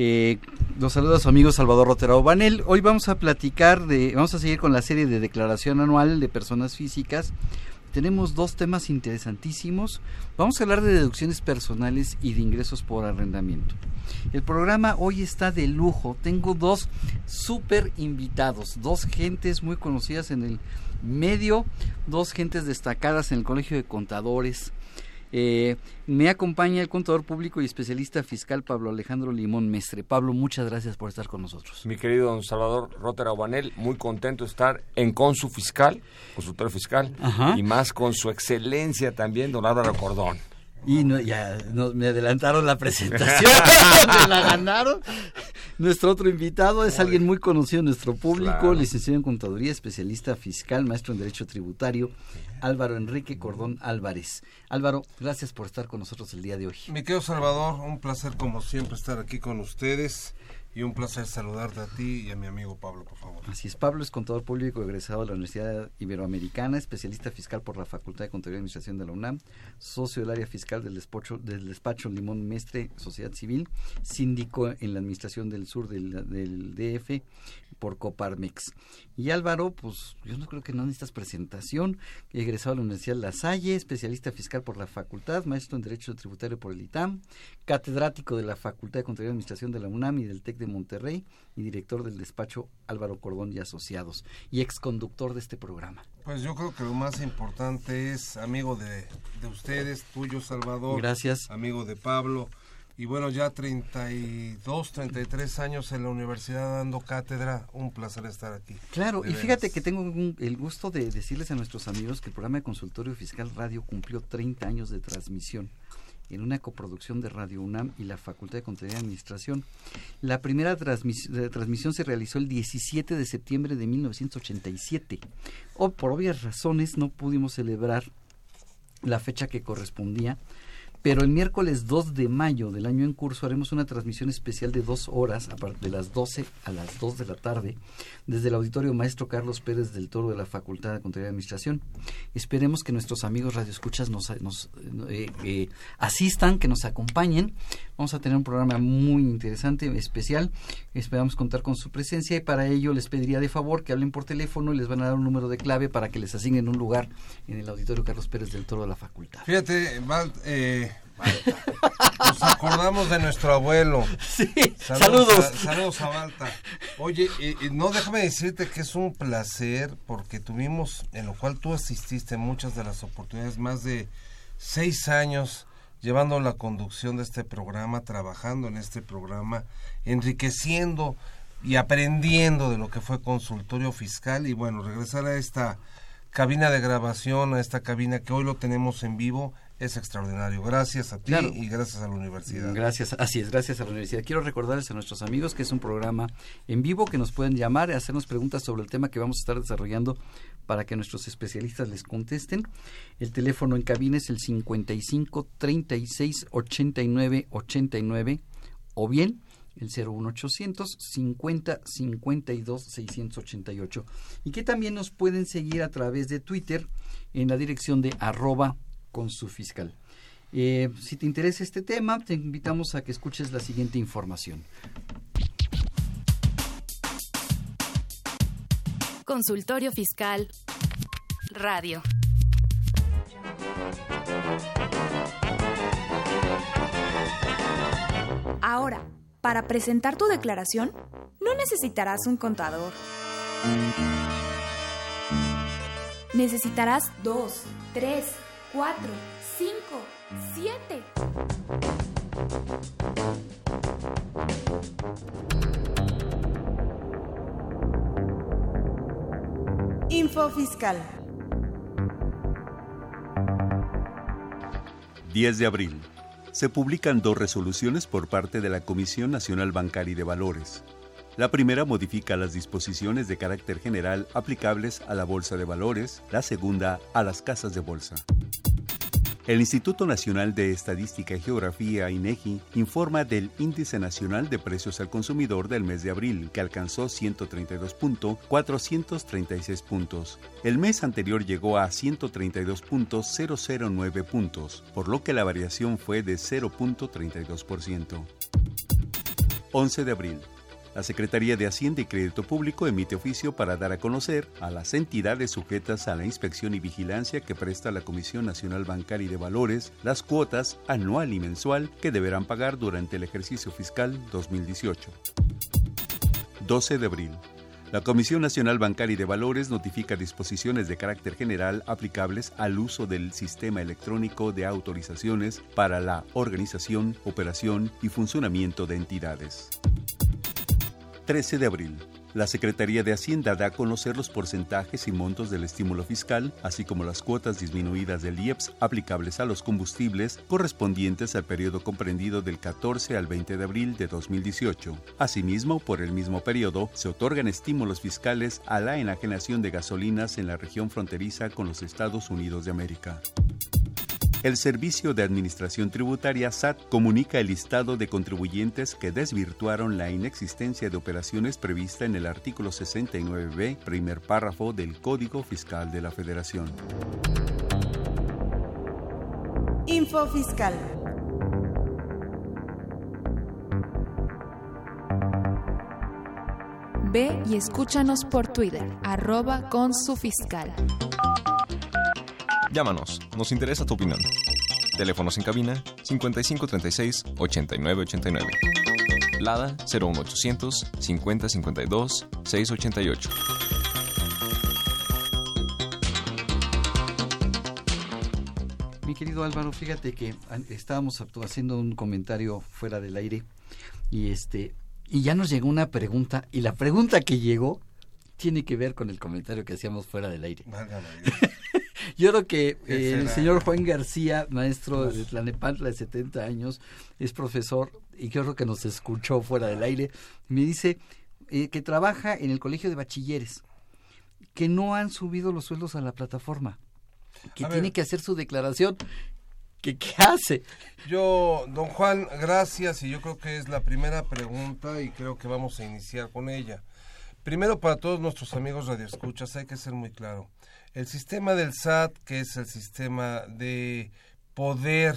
Eh, los saluda su amigo Salvador Rotero Banel. Hoy vamos a platicar de, vamos a seguir con la serie de declaración anual de personas físicas. Tenemos dos temas interesantísimos. Vamos a hablar de deducciones personales y de ingresos por arrendamiento. El programa hoy está de lujo. Tengo dos super invitados, dos gentes muy conocidas en el medio, dos gentes destacadas en el Colegio de Contadores. Eh, me acompaña el contador público y especialista fiscal Pablo Alejandro Limón Mestre. Pablo, muchas gracias por estar con nosotros. Mi querido don Salvador Rotera Banel, muy contento de estar en Consu Fiscal, consultorio fiscal, Ajá. y más con su excelencia también, don Álvaro Cordón. Y no, ya no- me adelantaron la presentación, me la ganaron. Nuestro otro invitado es alguien muy conocido en nuestro público, Claro. licenciado en contaduría, especialista fiscal, maestro en derecho tributario, Álvaro Enrique Cordón Álvarez. Álvaro, gracias por estar con nosotros el día de hoy. Mi querido Salvador, un placer como siempre estar aquí con ustedes y un placer saludarte a ti y a mi amigo Pablo, por favor. Así es, Pablo es contador público egresado de la Universidad Iberoamericana, especialista fiscal por la Facultad de Contaduría y Administración de la UNAM, socio del área fiscal del despacho, del despacho Limón Mestre Sociedad Civil, síndico en la Administración del Sur del, DF por Coparmex. Y Álvaro, pues yo no creo que no necesitas presentación, egresado de la Universidad La Salle, especialista fiscal por la facultad, maestro en Derecho Tributario por el ITAM, catedrático de la Facultad de Contaduría y Administración de la UNAM y del TEC de Monterrey y director del despacho Álvaro Cordón y Asociados y exconductor de este programa. Pues yo creo que lo más importante es amigo de, de ustedes, tuyo Salvador, Gracias. amigo de Pablo. Y bueno, ya 32, 33 años en la universidad dando cátedra, un placer estar aquí. Claro, y fíjate que tengo un- el gusto de decirles a nuestros amigos que el programa de Consultorio Fiscal Radio cumplió 30 años de transmisión en una coproducción de Radio UNAM y la Facultad de Contaduría y Administración. La primera eh, transmisión se realizó el 17 de septiembre de 1987. O por obvias razones no pudimos celebrar la fecha que correspondía, pero el miércoles 2 de mayo del año en curso haremos una transmisión especial de dos horas, de las 12 a las 2 de la tarde, desde el Auditorio Maestro Carlos Pérez del Toro de la Facultad de Contaduría y Administración. Esperemos que nuestros amigos radioescuchas nos, nos eh, eh, asistan, que nos acompañen. Vamos a tener un programa muy interesante, especial. Esperamos contar con su presencia y para ello les pediría de favor que hablen por teléfono y les van a dar un número de clave para que les asignen un lugar en el Auditorio Carlos Pérez del Toro de la Facultad. Fíjate, Val- eh, nos acordamos de nuestro abuelo. Sí, Saludos. saludos. a- saludos a. Oye, y no déjame decirte que es un placer porque tuvimos, en lo cual tú asististe en muchas de las oportunidades, más de seis años llevando la conducción de este programa, trabajando en este programa, enriqueciendo y aprendiendo de lo que fue consultorio fiscal. Y bueno, regresar a esta cabina de grabación, a esta cabina que hoy lo tenemos en vivo, es extraordinario. Gracias a ti Claro. y gracias a la universidad. Gracias, así es, gracias a la universidad. Quiero recordarles a nuestros amigos que es un programa en vivo que nos pueden llamar y hacernos preguntas sobre el tema que vamos a estar desarrollando para que nuestros especialistas les contesten. El teléfono en cabina es el 55 36 89 89 o bien el 01800 50 52 688 y que también nos pueden seguir a través de Twitter en la dirección de arroba con su fiscal. Eh, si te interesa este tema, te invitamos a que escuches la siguiente información. Consultorio Fiscal Radio. Ahora, para presentar tu declaración, no necesitarás un contador. necesitarás 2, 3, 4, 5, 7. Info Fiscal. 10 de abril. Se publican dos resoluciones por parte de la Comisión Nacional Bancaria y de Valores. La primera modifica las disposiciones de carácter general aplicables a la Bolsa de Valores, la segunda a las casas de bolsa. El Instituto Nacional de Estadística y Geografía, INEGI, informa del Índice Nacional de Precios al Consumidor del mes de abril, que alcanzó 132.436 puntos. El mes anterior llegó a 132.009 puntos, por lo que la variación fue de 0.32%. 11 de abril. La Secretaría de Hacienda y Crédito Público emite oficio para dar a conocer a las entidades sujetas a la inspección y vigilancia que presta la Comisión Nacional Bancaria y de Valores las cuotas anual y mensual que deberán pagar durante el ejercicio fiscal 2018. 12 de abril. La Comisión Nacional Bancaria y de Valores notifica disposiciones de carácter general aplicables al uso del sistema electrónico de autorizaciones para la organización, operación y funcionamiento de entidades. 13 de abril. La Secretaría de Hacienda da a conocer los porcentajes y montos del estímulo fiscal, así como las cuotas disminuidas del IEPS aplicables a los combustibles correspondientes al periodo comprendido del 14 al 20 de abril de 2018. Asimismo, por el mismo periodo, se otorgan estímulos fiscales a la enajenación de gasolinas en la región fronteriza con los Estados Unidos de América. El Servicio de Administración Tributaria SAT comunica el listado de contribuyentes que desvirtuaron la inexistencia de operaciones prevista en el artículo 69b, primer párrafo del Código Fiscal de la Federación. Info Fiscal. Ve y escúchanos por Twitter, arroba con su fiscal. Llámanos, nos interesa tu opinión. Teléfonos en cabina 5536 8989. Lada 01800 5052 688. Mi querido Álvaro, fíjate que estábamos haciendo un comentario fuera del aire y este y ya nos llegó una pregunta y la pregunta que llegó tiene que ver con el comentario que hacíamos fuera del aire. Yo creo que eh, el señor Juan García, maestro de Tlanepantla de 70 años, es profesor y creo que nos escuchó fuera del aire, me dice eh, que trabaja en el colegio de bachilleres, que no han subido los sueldos a la plataforma, que tiene que hacer su declaración. ¿Qué, ¿Qué hace? Yo, don Juan, gracias y yo creo que es la primera pregunta y creo que vamos a iniciar con ella. Primero, para todos nuestros amigos radioescuchas, hay que ser muy claro. El sistema del SAT, que es el sistema de poder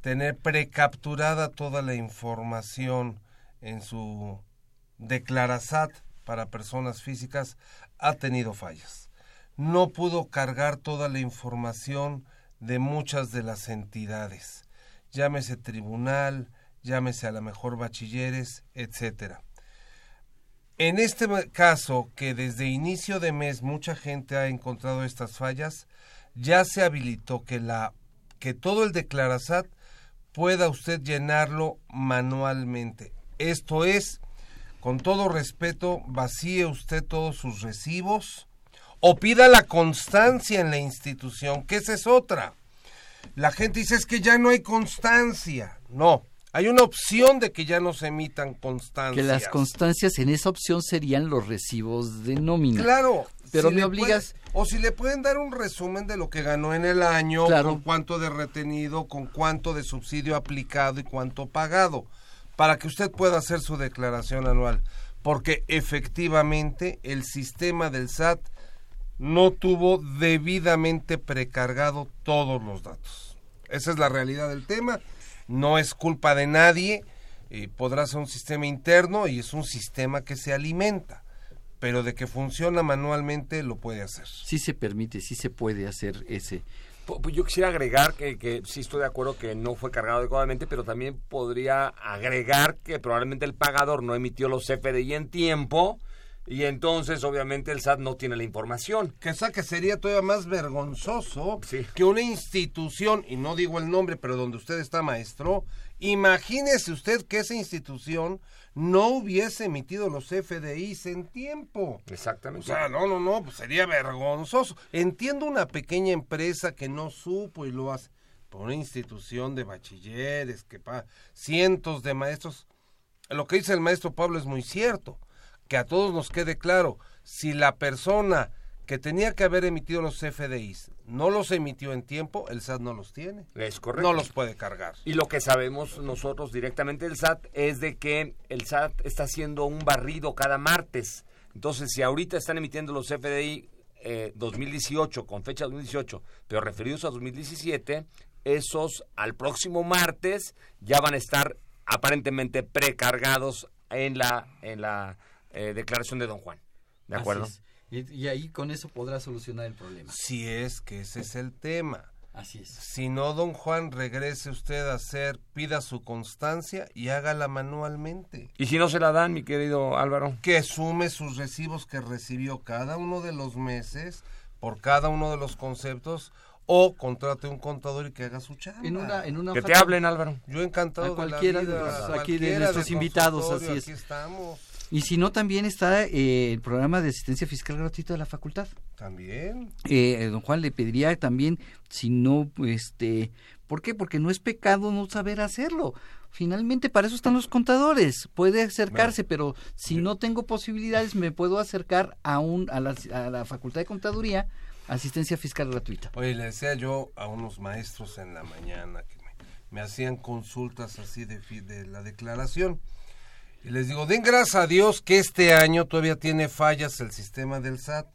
tener precapturada toda la información en su declarazat para personas físicas, ha tenido fallas. No pudo cargar toda la información de muchas de las entidades. Llámese tribunal, llámese a la mejor bachilleres, etcétera. En este caso, que desde inicio de mes mucha gente ha encontrado estas fallas, ya se habilitó que la que todo el declarazat pueda usted llenarlo manualmente. Esto es, con todo respeto, vacíe usted todos sus recibos o pida la constancia en la institución, que esa es otra. La gente dice es que ya no hay constancia. No, hay una opción de que ya no se emitan constancias. Que las constancias en esa opción serían los recibos de nómina. Claro. Pero me obligas... o si le pueden dar un resumen de lo que ganó en el año, con cuánto de retenido, con cuánto de subsidio aplicado y cuánto pagado, para que usted pueda hacer su declaración anual. Porque efectivamente el sistema del SAT no tuvo debidamente precargado todos los datos. Esa es la realidad del tema no es culpa de nadie, eh, podrá ser un sistema interno y es un sistema que se alimenta, pero de que funciona manualmente lo puede hacer. Sí se permite, sí se puede hacer ese. Pues yo quisiera agregar que, que sí estoy de acuerdo que no fue cargado adecuadamente, pero también podría agregar que probablemente el pagador no emitió los FDI en tiempo Y entonces, obviamente, el SAT no tiene la información. Que que sería todavía más vergonzoso que una institución, y no digo el nombre, pero donde usted está maestro, imagínese usted que esa institución no hubiese emitido los FDIs en tiempo. Exactamente. O sea, no, no, no, pues sería vergonzoso. Entiendo una pequeña empresa que no supo y lo hace por una institución de bachilleres que pa cientos de maestros. Lo que dice el maestro Pablo es muy cierto. Que a todos nos quede claro, si la persona que tenía que haber emitido los FDIs no los emitió en tiempo, el SAT no los tiene. Es correcto. No los puede cargar. Y lo que sabemos nosotros directamente del SAT es de que el SAT está haciendo un barrido cada martes. Entonces, si ahorita están emitiendo los FDI 2018, eh, con fecha 2018, pero referidos a 2017, esos al próximo martes ya van a estar aparentemente precargados en la, en la eh, declaración de don Juan. ¿De acuerdo? Y, ahí con eso podrá solucionar el problema. Si es que ese es el tema. Así es. Si no, don Juan, regrese usted a hacer, pida su constancia y hágala manualmente. ¿Y si no se la dan, mi querido Álvaro? Que sume sus recibos que recibió cada uno de los meses por cada uno de los conceptos o contrate un contador y que haga su chamba. En una, en una que te hablen, Álvaro. Yo encantado a cualquiera de, la aquí de nuestros invitados, así es. Aquí estamos. Y si no, también está eh, el programa de asistencia fiscal gratuita de la facultad. También. Eh, don Juan le pediría también, si no, este, ¿por qué? Porque no es pecado no saber hacerlo. Finalmente, para eso están los contadores. Puede acercarse, pero si no tengo posibilidades, me puedo acercar a, un, a, la, a la Facultad de Contaduría, asistencia fiscal gratuita. Oye, le decía yo a unos maestros en la mañana que me, me hacían consultas así de, de la declaración y les digo, den gracias a Dios que este año todavía tiene fallas el sistema del SAT,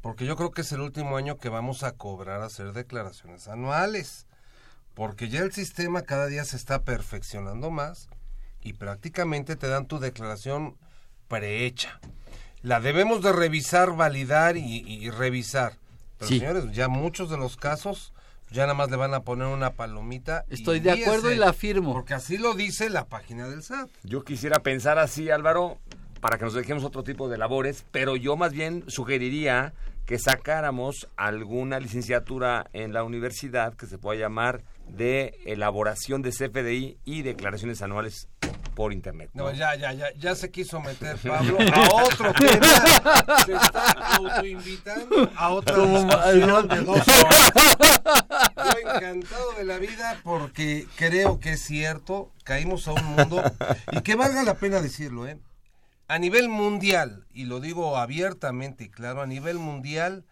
porque yo creo que es el último año que vamos a cobrar a hacer declaraciones anuales, porque ya el sistema cada día se está perfeccionando más y prácticamente te dan tu declaración prehecha. La debemos de revisar, validar y, revisar. Pero señores, ya muchos de los casos ya nada más le van a poner una palomita. Estoy de acuerdo y la firmo. Porque así lo dice la página del SAT. Yo quisiera pensar así, Álvaro, para que nos dejemos otro tipo de labores, pero yo más bien sugeriría que sacáramos alguna licenciatura en la universidad que se pueda llamar de elaboración de CFDI y declaraciones anuales por internet. No, ya, ya, ya, ya se quiso meter Pablo a otro tema. Se está autoinvitando a otra discusión de dos horas. Yo encantado de la vida porque creo que es cierto, caímos a un mundo y que valga la pena decirlo, ¿eh? A nivel mundial, y lo digo abiertamente y claro, a nivel mundial,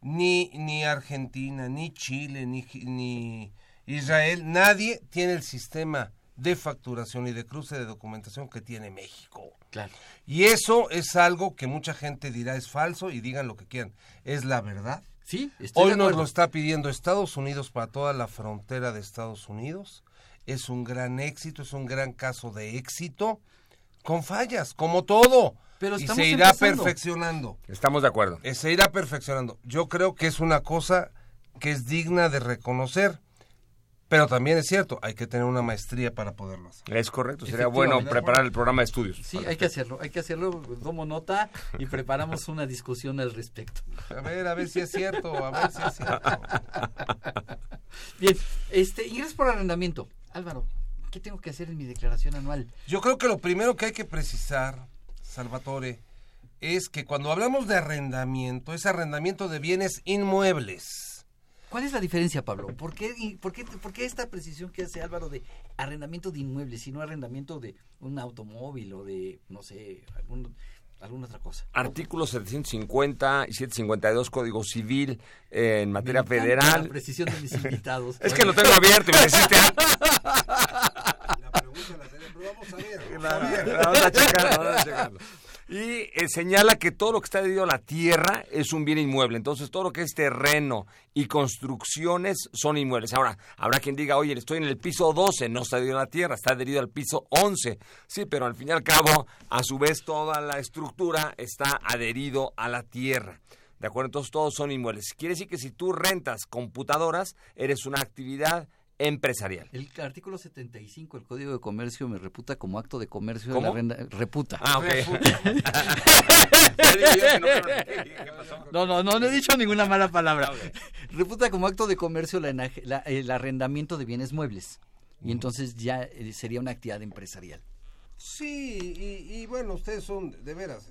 ni, ni Argentina, ni Chile, ni, ni Israel, nadie tiene el sistema de facturación y de cruce de documentación que tiene México. Claro. Y eso es algo que mucha gente dirá es falso y digan lo que quieran. Es la verdad. Sí, Hoy nos lo está pidiendo Estados Unidos para toda la frontera de Estados Unidos. Es un gran éxito, es un gran caso de éxito, con fallas, como todo. Pero y se irá perfeccionando. Estamos de acuerdo. Se irá perfeccionando. Yo creo que es una cosa que es digna de reconocer pero también es cierto, hay que tener una maestría para poderlo hacer. Es correcto, sería bueno preparar el programa de estudios. Sí, hay que hacerlo, hay que hacerlo, tomo nota y preparamos una discusión al respecto. A ver, a ver si es cierto, a ver si es cierto. Bien, este, ingresos por arrendamiento. Álvaro, ¿qué tengo que hacer en mi declaración anual? Yo creo que lo primero que hay que precisar, Salvatore, es que cuando hablamos de arrendamiento, es arrendamiento de bienes inmuebles ¿Cuál es la diferencia, Pablo? ¿Por qué, por, qué, ¿Por qué esta precisión que hace Álvaro de arrendamiento de inmuebles y no arrendamiento de un automóvil o de, no sé, algún, alguna otra cosa? Artículos 750 y 752 Código Civil eh, en materia federal. La precisión de mis invitados. es que lo tengo abierto y me deciste... La pregunta la tenemos, pero vamos a ver. Vamos a, ver. vamos a checar, vamos a checarlo y eh, señala que todo lo que está adherido a la tierra es un bien inmueble. Entonces, todo lo que es terreno y construcciones son inmuebles. Ahora, habrá quien diga, oye, estoy en el piso 12, no está adherido a la tierra, está adherido al piso 11. Sí, pero al fin y al cabo, a su vez, toda la estructura está adherido a la tierra. ¿De acuerdo? Entonces, todos son inmuebles. Quiere decir que si tú rentas computadoras, eres una actividad empresarial. El artículo 75 del Código de Comercio me reputa como acto de comercio ¿Cómo? de la renta. Reputa. Ah, ok. No, no, no, no he dicho ninguna mala palabra. Reputa como acto de comercio la enaje- la- el arrendamiento de bienes muebles. Y entonces ya eh, sería una actividad empresarial. Sí, y, y bueno, ustedes son, de veras,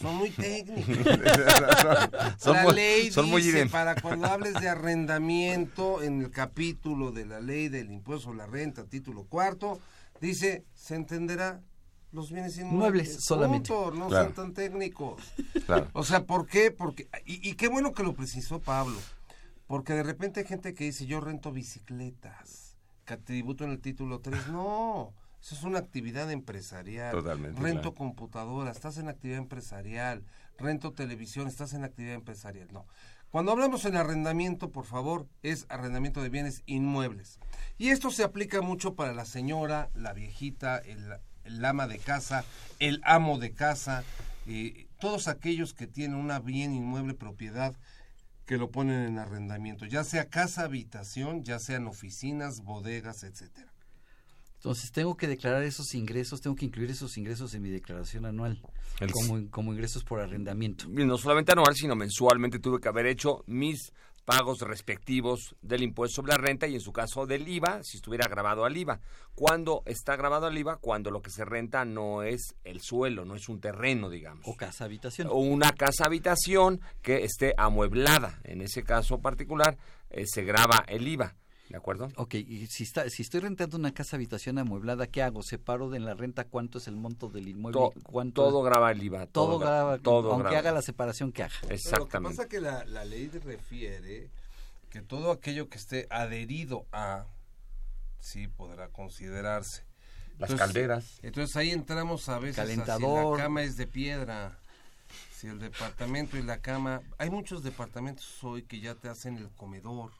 son muy técnicos. Son la muy- ley son muy dice, ident- para cuando hables de arrendamiento, en el capítulo de la ley del impuesto a la renta, título cuarto, dice, se entenderá los bienes inmuebles. Muebles solamente. Punto, no Claro. sean tan técnicos. Claro. O sea, ¿por qué? Porque, y, y qué bueno que lo precisó Pablo, porque de repente hay gente que dice, yo rento bicicletas, que tributo en el título 3. No, eso es una actividad empresarial. Totalmente, Rento claro. computadora, estás en actividad empresarial. Rento televisión, estás en actividad empresarial. No. Cuando hablamos en arrendamiento, por favor, es arrendamiento de bienes inmuebles. Y esto se aplica mucho para la señora, la viejita, el, el ama de casa, el amo de casa, eh, todos aquellos que tienen una bien inmueble propiedad que lo ponen en arrendamiento, ya sea casa, habitación, ya sean oficinas, bodegas, etcétera. Entonces tengo que declarar esos ingresos, tengo que incluir esos ingresos en mi declaración anual El- como, como ingresos por arrendamiento. Y no solamente anual, sino mensualmente tuve que haber hecho mis pagos respectivos del impuesto sobre la renta y en su caso del IVA, si estuviera grabado al IVA. ¿Cuándo está grabado al IVA? Cuando lo que se renta no es el suelo, no es un terreno, digamos. O casa habitación. O una casa habitación que esté amueblada. En ese caso particular eh, se graba el IVA, ¿de acuerdo? Ok, y si, está, si estoy rentando una casa habitación amueblada, ¿qué hago? ¿Separo de la renta cuánto es el monto del inmueble? To- ¿Cuánto todo graba el IVA. todo gra- graba, todo aunque graba. haga la separación que haga. Pero lo que Exactamente. pasa es que la, la ley refiere que todo aquello que esté adherido a, sí, podrá considerarse. Las Entonces- calderas. Entonces ahí entramos a veces a si Calentador. la cama es de piedra, si el departamento y la cama... Hay muchos departamentos hoy que ya te hacen el comedor,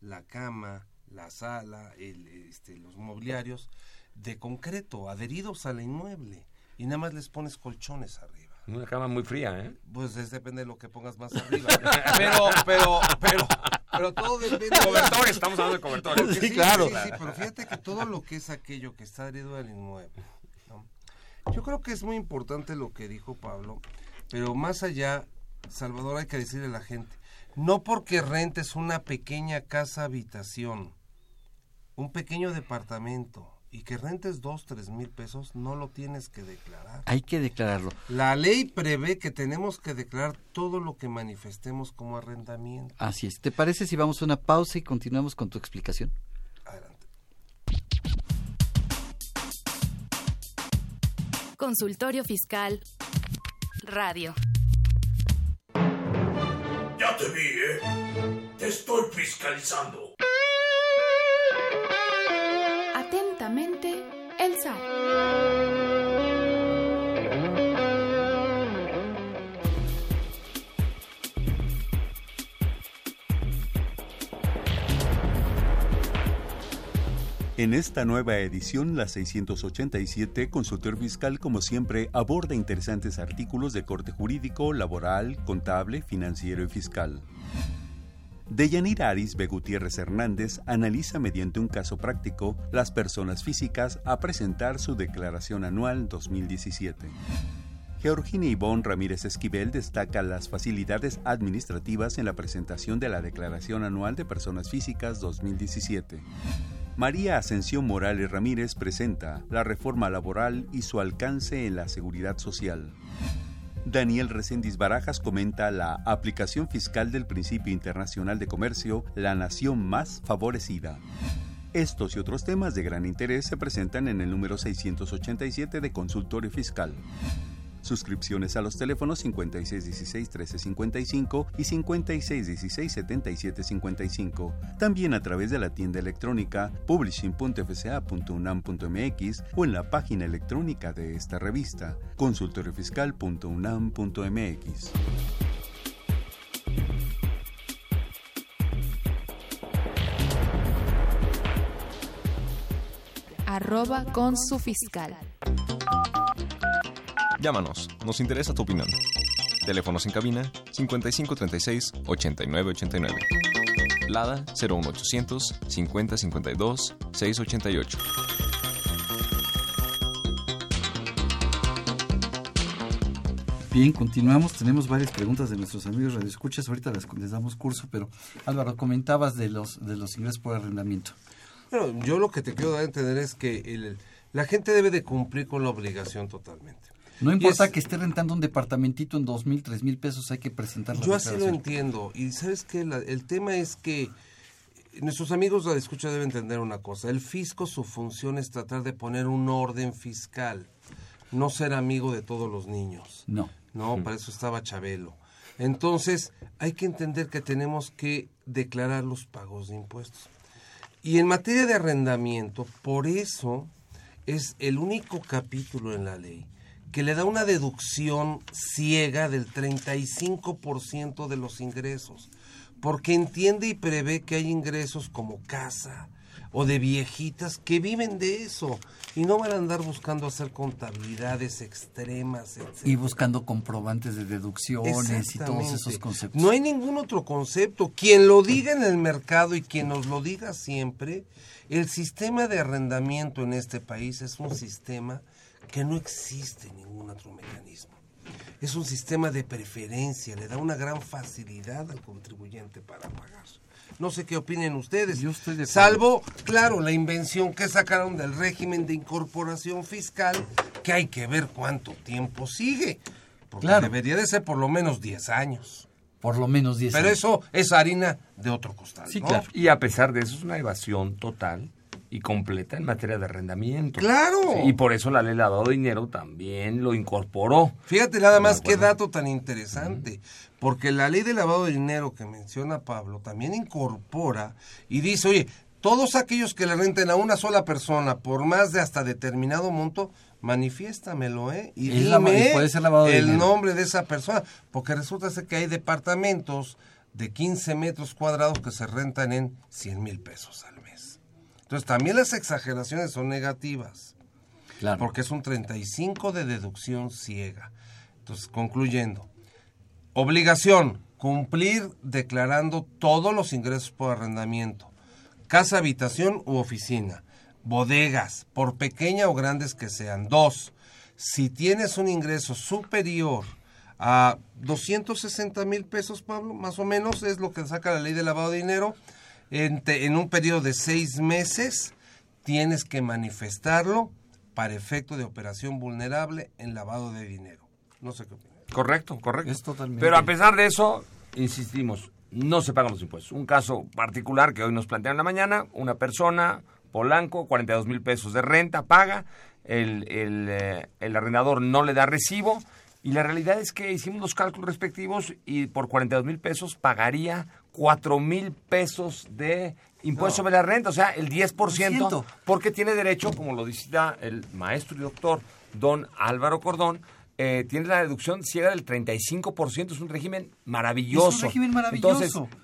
la cama, la sala, el, este, los mobiliarios de concreto, adheridos al inmueble. Y nada más les pones colchones arriba. Una cama muy fría, ¿eh? Pues es, depende de lo que pongas más arriba. Pero, pero, pero, pero todo depende. Cobertores, estamos hablando de cobertores. Porque Sí, claro. Sí, sí, pero fíjate que todo lo que es aquello que está adherido al inmueble. ¿no? Yo creo que es muy importante lo que dijo Pablo, pero más allá, Salvador, hay que decirle a la gente, no porque rentes una pequeña casa habitación, un pequeño departamento, y que rentes dos, tres mil pesos, no lo tienes que declarar. Hay que declararlo. La ley prevé que tenemos que declarar todo lo que manifestemos como arrendamiento. Así es. ¿Te parece si vamos a una pausa y continuamos con tu explicación? Adelante. Consultorio Fiscal Radio. Ya te vi, ¿eh? Te estoy fiscalizando. En esta nueva edición, la 687, Consultor Fiscal, como siempre, aborda interesantes artículos de corte jurídico, laboral, contable, financiero y fiscal. Deyanira Arisbe Gutiérrez Hernández analiza mediante un caso práctico las personas físicas a presentar su declaración anual 2017. Georgina Ivonne Ramírez Esquivel destaca las facilidades administrativas en la presentación de la Declaración Anual de Personas Físicas 2017. María Ascensión Morales Ramírez presenta la reforma laboral y su alcance en la seguridad social. Daniel Reséndiz Barajas comenta la aplicación fiscal del principio internacional de comercio, la nación más favorecida. Estos y otros temas de gran interés se presentan en el número 687 de Consultorio Fiscal. Suscripciones a los teléfonos 5616-1355 y 5616-7755. También a través de la tienda electrónica publishing.fca.unam.mx o en la página electrónica de esta revista, consultoriofiscal.unam.mx. Arroba con su fiscal. Llámanos, nos interesa tu opinión. Teléfonos en cabina 5536 8989. Lada 01800 5052 688. Bien, continuamos. Tenemos varias preguntas de nuestros amigos radioescuchas. Ahorita les, les damos curso, pero Álvaro, comentabas de los de los ingresos por arrendamiento. Bueno, yo lo que te quiero dar a entender es que el- la gente debe de cumplir con la obligación totalmente. No importa es- que esté rentando un departamentito en dos mil, tres mil pesos, hay que presentar la Yo así lo entiendo. Y sabes que el tema es que nuestros amigos de la escucha deben entender una cosa. El fisco, su función es tratar de poner un orden fiscal, no ser amigo de todos los niños. No. No, para eso estaba Chabelo. Entonces, hay que entender que tenemos que declarar los pagos de impuestos. Y en materia de arrendamiento, por eso es el único capítulo en la ley que le da una deducción ciega del 35% de los ingresos, porque entiende y prevé que hay ingresos como casa o de viejitas que viven de eso y no van a andar buscando hacer contabilidades extremas, etc. Y buscando comprobantes de deducciones y todos esos conceptos. No hay ningún otro concepto. Quien lo diga en el mercado y quien nos lo diga siempre, el sistema de arrendamiento en este país es un sistema que no existe ningún otro mecanismo. Es un sistema de preferencia, le da una gran facilidad al contribuyente para pagar. No sé qué opinen ustedes. Salvo, claro, la invención que sacaron del régimen de incorporación fiscal, que hay que ver cuánto tiempo sigue. Porque Claro. debería de ser por lo menos 10 años. Por lo menos 10 Pero años. eso es harina de otro costal. Sí, ¿no? claro. Y a pesar de eso es una evasión total y completa en materia de arrendamiento. ¡Claro! Sí, y por eso la ley de lavado de dinero también lo incorporó. Fíjate nada más qué dato tan interesante, porque la ley de lavado de dinero que menciona Pablo también incorpora y dice, oye, todos aquellos que le renten a una sola persona por más de hasta determinado monto, manifiéstamelo, ¿eh? Y Es dime y puede ser lavado de el dinero. nombre de esa persona, porque resulta ser que hay departamentos de 15 metros cuadrados que se rentan en 100 mil pesos al. Entonces también las exageraciones son negativas. Claro. Porque es un 35 de deducción ciega. Entonces, concluyendo, obligación, cumplir declarando todos los ingresos por arrendamiento, casa, habitación u oficina, bodegas, por pequeña o grandes que sean. Dos, si tienes un ingreso superior a 260 mil pesos, Pablo, más o menos es lo que saca la ley de lavado de dinero, en, te- en un periodo de seis meses tienes que manifestarlo para efecto de operación vulnerable en lavado de dinero. No sé qué opinas. Correcto, correcto. Es totalmente. Pero a pesar de eso, insistimos, no se pagan los impuestos. Un caso particular que hoy nos plantean en la mañana, una persona, Polanco, 42 mil pesos de renta, paga, el, el, eh, el arrendador no le da recibo y la realidad es que hicimos los cálculos respectivos y por 42 mil pesos pagaría 4 mil pesos de impuesto sobre la renta, o sea, el 10%, porque tiene derecho, como lo dice el maestro y doctor don Álvaro Cordón, eh, tiene la deducción ciega del 35%, es un régimen maravilloso. Es un régimen maravilloso. Entonces,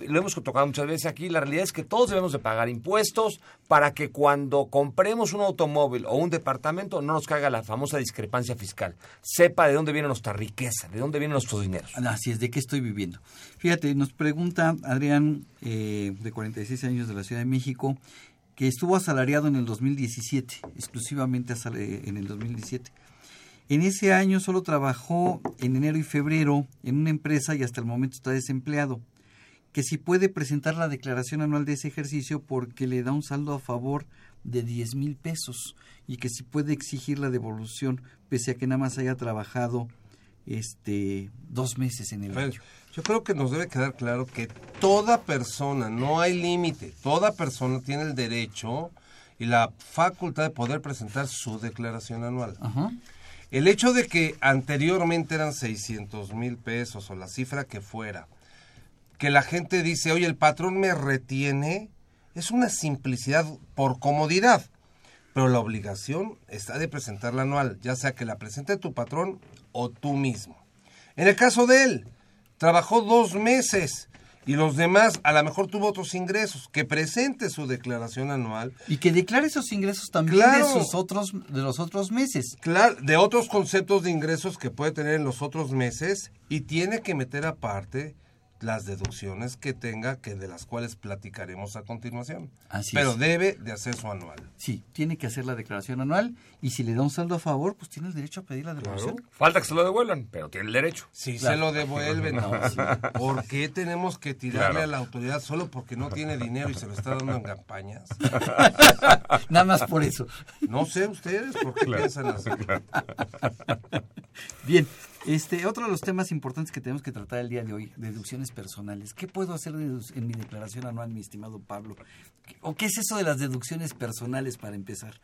lo hemos tocado muchas veces aquí, la realidad es que todos debemos de pagar impuestos para que cuando compremos un automóvil o un departamento no nos caiga la famosa discrepancia fiscal. Sepa de dónde viene nuestra riqueza, de dónde vienen nuestros dineros. Así es, ¿de qué estoy viviendo? Fíjate, nos pregunta Adrián, eh, de 46 años de la Ciudad de México, que estuvo asalariado en el 2017, exclusivamente en el 2017. En ese año solo trabajó en enero y febrero en una empresa y hasta el momento está desempleado. Que si puede presentar la declaración anual de ese ejercicio porque le da un saldo a favor de 10 mil pesos y que si puede exigir la devolución pese a que nada más haya trabajado este dos meses en el Pero año. yo creo que nos debe quedar claro que toda persona, no hay límite, toda persona tiene el derecho y la facultad de poder presentar su declaración anual. El hecho de que anteriormente eran 600 mil pesos o la cifra que fuera, que la gente dice, oye, el patrón me retiene, es una simplicidad por comodidad. Pero la obligación está de presentarla anual, ya sea que la presente tu patrón o tú mismo. En el caso de él, trabajó dos meses y los demás a lo mejor tuvo otros ingresos, que presente su declaración anual. Y que declare esos ingresos también Claro. de sus otros de los otros meses. Claro, de otros conceptos de ingresos que puede tener en los otros meses y tiene que meter aparte las deducciones que tenga, que de las cuales platicaremos a continuación. Así Pero es. debe de hacer su anual. Sí, tiene que hacer la declaración anual y si le da un saldo a favor, pues tiene el derecho a pedir la devolución. Falta que se lo devuelvan, pero tiene el derecho. Si Claro. se lo devuelven, No, sí. ¿por qué tenemos que tirarle Claro. a la autoridad solo porque no tiene dinero y se lo está dando en campañas? Nada más por eso. No sé ustedes por qué piensan así. Bien, este otro de los temas importantes que tenemos que tratar el día de hoy, deducciones personales. ¿Qué puedo hacer en mi declaración anual, mi estimado Pablo? ¿O qué es eso de las deducciones personales para empezar?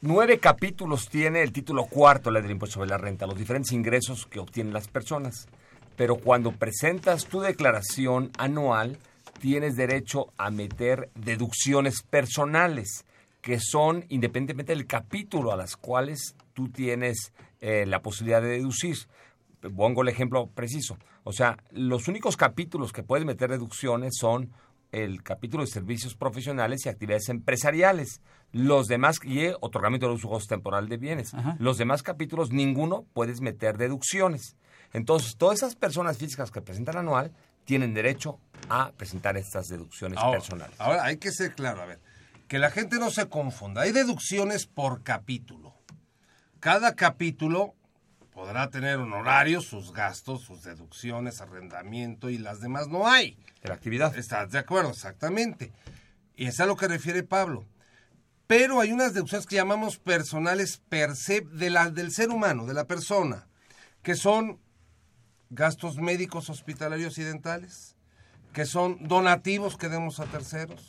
Nueve capítulos tiene el título cuarto la del impuesto sobre la renta, los diferentes ingresos que obtienen las personas. Pero cuando presentas tu declaración anual, tienes derecho a meter deducciones personales, que son independientemente del capítulo a las cuales tú tienes eh, la posibilidad de deducir. Pongo el ejemplo preciso. O sea, los únicos capítulos que puedes meter deducciones son el capítulo de servicios profesionales y actividades empresariales. Los demás, y otorgamiento de uso temporal de bienes. Los demás capítulos, ninguno puedes meter deducciones. Entonces, todas esas personas físicas que presentan anual tienen derecho a presentar estas deducciones Ahora, personales. ahora hay que ser claro, a ver, que la gente no se confunda. Hay deducciones por capítulo. Cada capítulo podrá tener honorarios, sus gastos, sus deducciones, arrendamiento y las demás no hay. De la actividad. ¿Estás de acuerdo? Exactamente. Y es a lo que refiere Pablo. Pero hay unas deducciones que llamamos personales per se de la, del ser humano, de la persona, que son gastos médicos, hospitalarios y dentales, que son donativos que demos a terceros,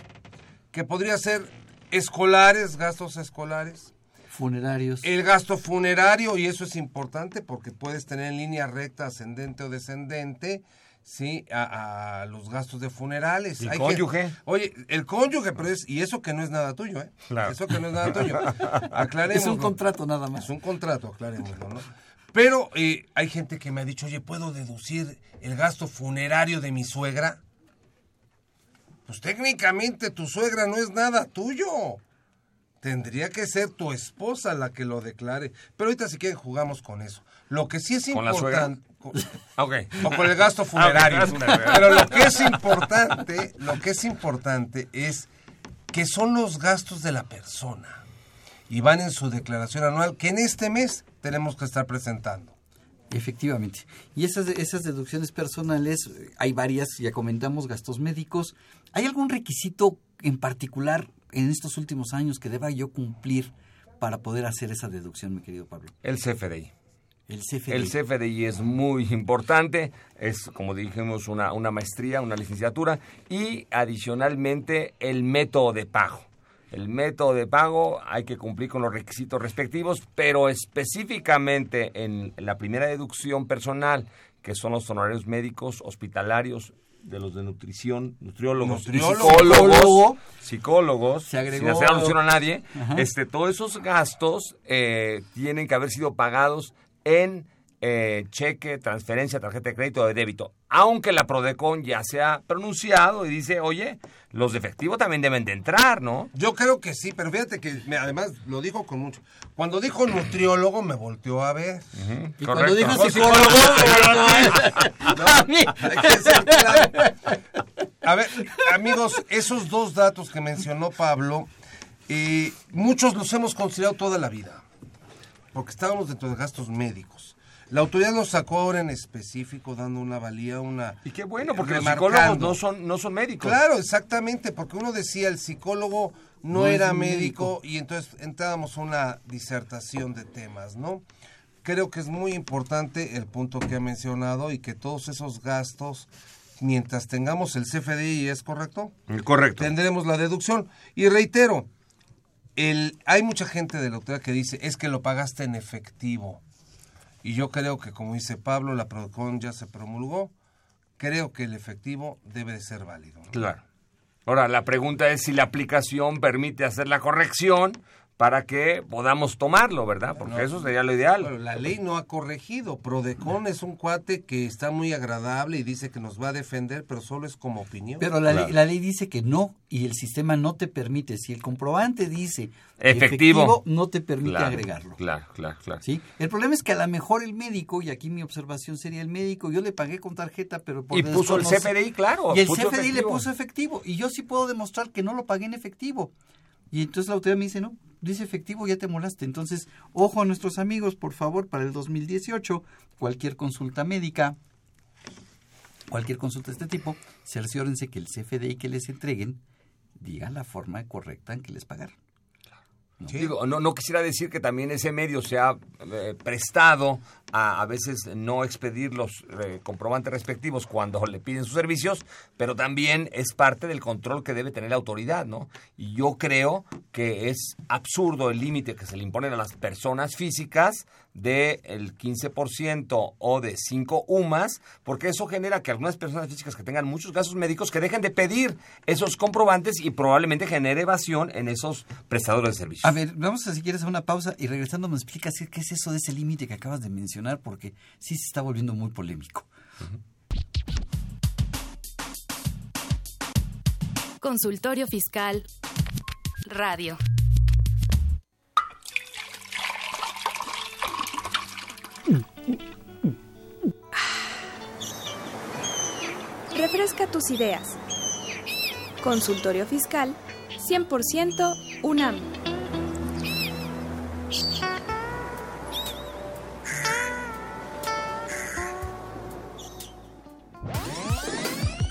que podría ser escolares, gastos escolares, Funerarios. el gasto funerario, y eso es importante porque puedes tener en línea recta, ascendente o descendente, sí, a, a los gastos de funerales. ¿El Hay que- cónyuge? oye, el cónyuge, pero es, y eso que no es nada tuyo, ¿eh? Claro. Eso que no es nada tuyo. Aclaremos. Es un contrato nada más. Es un contrato, aclarémoslo, ¿no? Pero eh, hay gente que me ha dicho, oye, ¿puedo deducir el gasto funerario de mi suegra? Pues técnicamente tu suegra no es nada tuyo. Tendría que ser tu esposa la que lo declare. Pero ahorita si quieren jugamos con eso. Lo que sí es ¿Con la suegra? importante... con- o con el gasto. Ah, funerario. Pero lo que es importante, lo que es importante es que son los gastos de la persona y van en su declaración anual que en este mes tenemos que estar presentando. Efectivamente. Y esas, esas deducciones personales, eh, hay varias, ya comentamos, gastos médicos. ¿Hay algún requisito en particular en estos últimos años que deba yo cumplir para poder hacer esa deducción, mi querido Pablo? El CFDI. El CFDI. El CFDI es muy importante, es como dijimos una, una maestría, una licenciatura y adicionalmente el método de pago. El método de pago hay que cumplir con los requisitos respectivos, pero específicamente en la primera deducción personal, que son los honorarios médicos, hospitalarios, de los de nutrición, nutriólogos, psicólogos, Psicólogo. psicólogos, Se agregó- sin hacer alusión a nadie, Ajá. este, todos esos gastos eh, tienen que haber sido pagados en eh, cheque, transferencia, tarjeta de crédito o de débito. Aunque la Prodecon ya se ha pronunciado y dice, oye, los de efectivo también deben de entrar, ¿no? Yo creo que sí, pero fíjate que me- además lo dijo con mucho. Cuando dijo nutriólogo me volteó a ver. Y cuando dijo psicólogo. A ver, amigos, esos dos datos que mencionó Pablo, eh, muchos los hemos considerado toda la vida, porque estábamos dentro de gastos médicos. La autoridad nos sacó ahora en específico, dando una valía, una... Y qué bueno, porque los psicólogos no son, no son médicos. Claro, exactamente, porque uno decía el psicólogo no, era médico, y entonces entrábamos a una disertación de temas, ¿no? Creo que es muy importante el punto que ha mencionado y que todos esos gastos, mientras tengamos el CFDI, ¿es correcto? Correcto. Tendremos la deducción. Y reitero, el, hay mucha gente de la autoridad que dice, es que lo pagaste en efectivo. Y yo creo que, como dice Pablo, la PRODECON ya se promulgó, creo que el efectivo debe de ser válido. Claro. Ahora, la pregunta es si la aplicación permite hacer la corrección para que podamos tomarlo, ¿verdad? Porque eso sería lo ideal. Pero la ley no ha corregido. Prodecon es un cuate que está muy agradable y dice que nos va a defender, pero solo es como opinión. Pero la, ley, la ley dice que no y el sistema no te permite. Si el comprobante dice Efectivo. no te permite Claro, agregarlo. Claro, claro, claro. ¿Sí? El problema es que a lo mejor el médico, y aquí mi observación sería el médico, yo le pagué con tarjeta, pero por Y puso el CFDI, claro, Y el CFDI le puso efectivo. Y yo sí puedo demostrar que no lo pagué en efectivo. Y entonces la autoridad me dice, no, dice efectivo, ya te molaste. Entonces, ojo a nuestros amigos, por favor, para el 2018, cualquier consulta médica, cualquier consulta de este tipo, cerciórense que el CFDI que les entreguen diga la forma correcta en que les pagaron. Digo, no, no quisiera decir que también ese medio se ha eh, prestado a a veces no expedir los eh, comprobantes respectivos cuando le piden sus servicios, pero también es parte del control que debe tener la autoridad, ¿no? Y yo creo que es absurdo el límite que se le imponen a las personas físicas del el 15% o de 5 UMAS, porque eso genera que algunas personas físicas que tengan muchos gastos médicos que dejen de pedir esos comprobantes y probablemente genere evasión en esos prestadores de servicios. A ver, vamos a si quieres a una pausa y regresando me explicas qué es eso de ese límite que acabas de mencionar, porque sí se está volviendo muy polémico. Consultorio Fiscal Radio. Refresca tus ideas. Consultorio Fiscal 100% UNAM.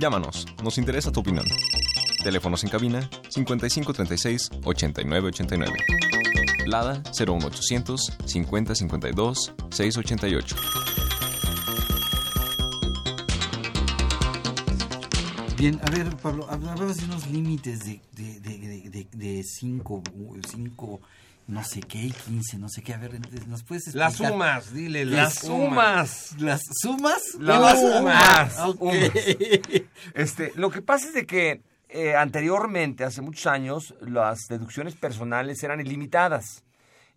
Llámanos, nos interesa tu opinión. Teléfonos en cabina 5536 8989. Lada 01800 5052 688. Bien, a ver, Pablo, hablabas de unos límites de, de, de, de, cinco, cinco, no sé qué, y 15, no sé qué. A ver, ¿nos puedes explicar? Las sumas, dile, Las sumas. ¿Las sumas? Las sumas. Umas. Este, lo que pasa es de que eh, anteriormente, hace muchos años, las deducciones personales eran ilimitadas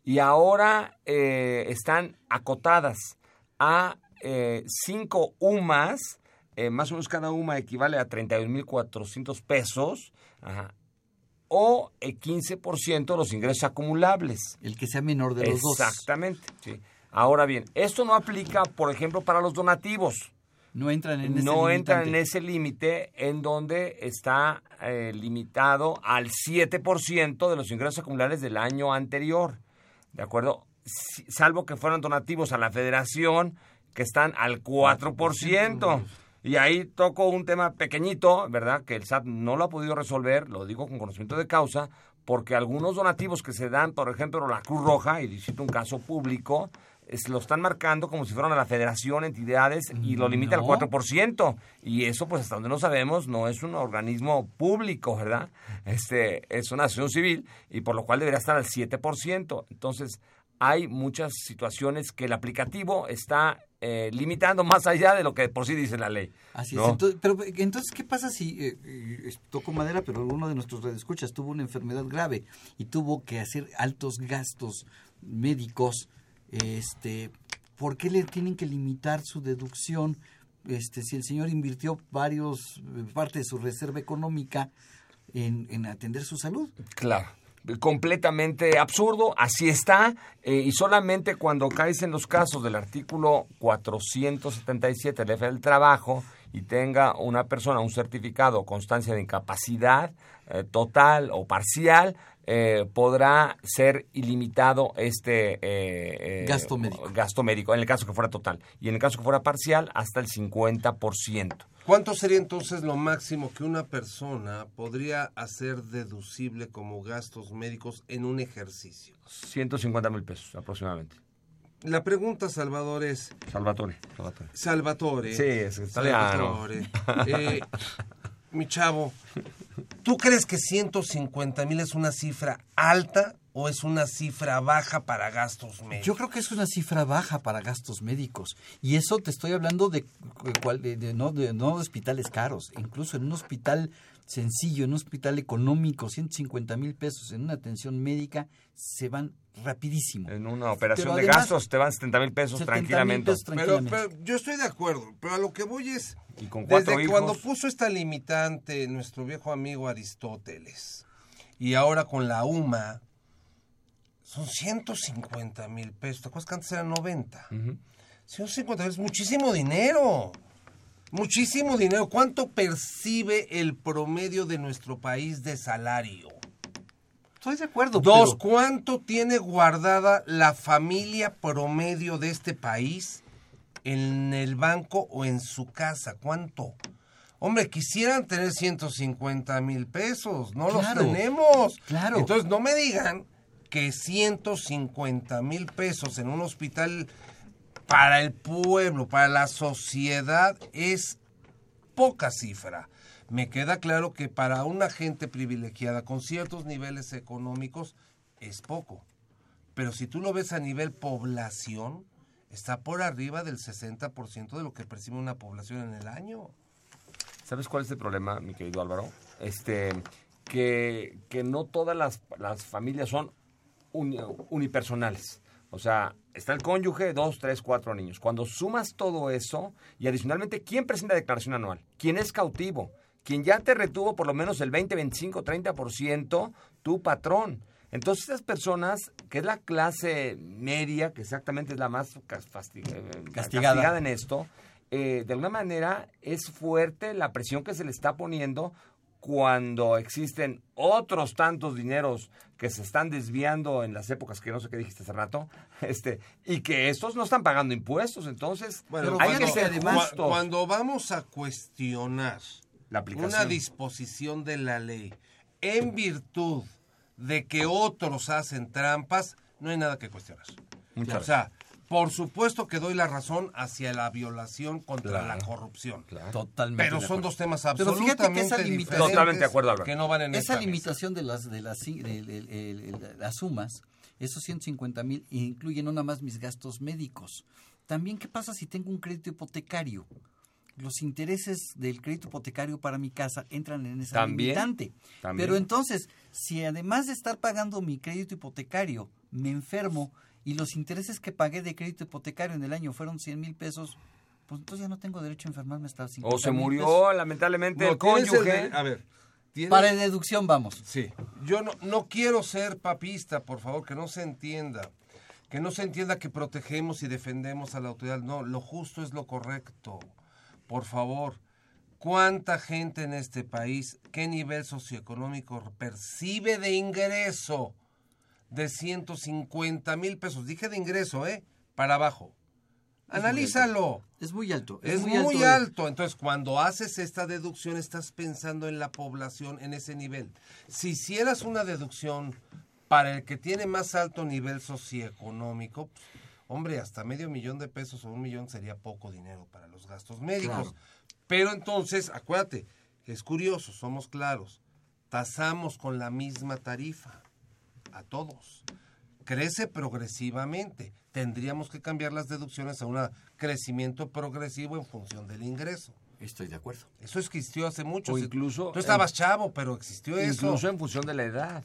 y ahora eh, están acotadas a eh, cinco UMAS, eh, más o menos cada UMA equivale a 31.400 pesos, ajá, o el 15% de los ingresos acumulables. El que sea menor de los dos. Exactamente. sí. Ahora bien, esto no aplica, por ejemplo, para los donativos. No entran en ese No entran en ese límite en donde está eh, limitado al 7% de los ingresos acumulables del año anterior. ¿De acuerdo? Si- salvo que fueran donativos a la federación, que están al 4%. Y ahí toco un tema pequeñito, ¿verdad? Que el SAT no lo ha podido resolver, lo digo con conocimiento de causa, porque algunos donativos que se dan, por ejemplo, la Cruz Roja, y cito un caso público, es- lo están marcando como si fueran a la federación, entidades, y lo limita No. al 4%. Y eso, pues hasta donde no sabemos, no es un organismo público, ¿verdad? Este, es una asociación civil, y por lo cual debería estar al 7%. Entonces, hay muchas situaciones que el aplicativo está eh, limitando más allá de lo que por sí dice la ley. Así ¿no? es. Entonces, pero entonces, ¿qué pasa si eh, eh, toco madera, pero uno de nuestros radioescuchas tuvo una enfermedad grave y tuvo que hacer altos gastos médicos? Este, ¿por qué le tienen que limitar su deducción? Este, si el señor invirtió varios eh, parte de su reserva económica en, en atender su salud. Claro. Completamente absurdo, así está, eh, y solamente cuando caes en los casos del artículo 477 del F del Trabajo y tenga una persona un certificado o constancia de incapacidad eh, total o parcial, eh, podrá ser ilimitado este eh, eh, Gasto médico. gasto médico, en el caso que fuera total, y en el caso que fuera parcial, hasta el 50%. ¿Cuánto sería entonces lo máximo que una persona podría hacer deducible como gastos médicos en un ejercicio? 150 mil pesos aproximadamente. La pregunta, Salvador, es... Salvatore. Salvatore. Salvatore. Sí, es italiano. Salvatore. Eh, mi chavo, ¿tú crees que 150 mil es una cifra alta o es una cifra baja para gastos médicos? Yo creo que es una cifra baja para gastos médicos. Y eso te estoy hablando de, cual- de- de no, de no de hospitales caros. Incluso en un hospital sencillo, en un hospital económico, 150 mil pesos en una atención médica, se van rapidísimo. En una operación Pero de además- gastos te van 70 mil pesos 70,000 tranquilamente. Pero, pero yo estoy de acuerdo, pero a lo que voy es... Y con cuatro Desde hijos. cuando puso esta limitante nuestro viejo amigo Aristóteles y ahora con la UMA, son 150 mil pesos. ¿Te acuerdas que antes eran 90? 150 mil es muchísimo dinero. Muchísimo dinero. ¿Cuánto percibe el promedio de nuestro país de salario? Estoy de acuerdo. Dos, pero- ¿cuánto tiene guardada la familia promedio de este país en el banco o en su casa? ¿Cuánto? Hombre, quisieran tener 150 mil pesos, no Claro, los tenemos. claro. Entonces no me digan que 150 mil pesos en un hospital para el pueblo, para la sociedad, es poca cifra. Me queda claro que para una gente privilegiada con ciertos niveles económicos es poco. Pero si tú lo ves a nivel población, está por arriba del 60% de lo que percibe una población en el año. ¿Sabes cuál es el problema, mi querido Álvaro? Este, que, que no todas las, las familias son uni- unipersonales. O sea, está el cónyuge, dos, tres, cuatro niños. Cuando sumas todo eso, y adicionalmente, ¿quién presenta declaración anual? ¿Quién es cautivo? ¿Quién ya te retuvo por lo menos el 20, 25, 30%? Tu patrón. Entonces, estas personas, que es la clase media, que exactamente es la más eh, Castigada. en esto, eh, de alguna manera es fuerte la presión que se le está poniendo cuando existen otros tantos dineros que se están desviando en las épocas que no sé qué dijiste hace rato, este, y que estos no están pagando impuestos, entonces Bueno, hay cuando, que ser justos. cuando vamos a cuestionar La aplicación. una disposición de la ley en virtud de que otros hacen trampas, no hay nada que cuestionar. Muchas o sea, por supuesto que doy la razón hacia la violación contra Claro. la corrupción. Totalmente. Pero son dos temas Pero fíjate que absolutamente esa diferentes limitación- Totalmente de acuerdo, Álvaro. que no van en Esa mesa. limitación de las de las de- de- de- de- de las sumas, esos 150 mil incluyen no nada más mis gastos médicos. También, ¿qué pasa si tengo un crédito hipotecario? Los intereses del crédito hipotecario para mi casa entran en esa También, limitante. también. Pero entonces, si además de estar pagando mi crédito hipotecario, me enfermo y los intereses que pagué de crédito hipotecario en el año fueron 100 mil pesos, pues entonces ya no tengo derecho a enfermarme hasta 50 O se murió, pesos. lamentablemente, No, el cónyuge. a ver, tienes- Para deducción vamos. Sí. Yo no, no quiero ser papista, por favor, que no se entienda. Que no se entienda que protegemos y defendemos a la autoridad. No, lo justo es lo correcto. Por favor, ¿cuánta gente en este país, qué nivel socioeconómico percibe de ingreso de 150 mil pesos? Dije de ingreso, ¿eh? Para abajo. Es muy Analízalo. Es muy alto. Es, muy, alto. Entonces, cuando haces esta deducción, estás pensando en la población en ese nivel. Si hicieras una deducción para el que tiene más alto nivel socioeconómico, pues, hombre, hasta medio millón de pesos o un millón sería poco dinero para los gastos médicos. Claro. Pero entonces, acuérdate, es curioso, somos claros, tasamos con la misma tarifa a todos. crece progresivamente. Tendríamos que cambiar las deducciones a un crecimiento progresivo en función del ingreso. Estoy de acuerdo. Eso existió hace mucho. O incluso Tú estabas chavo, pero existió eso. Incluso en función de la edad.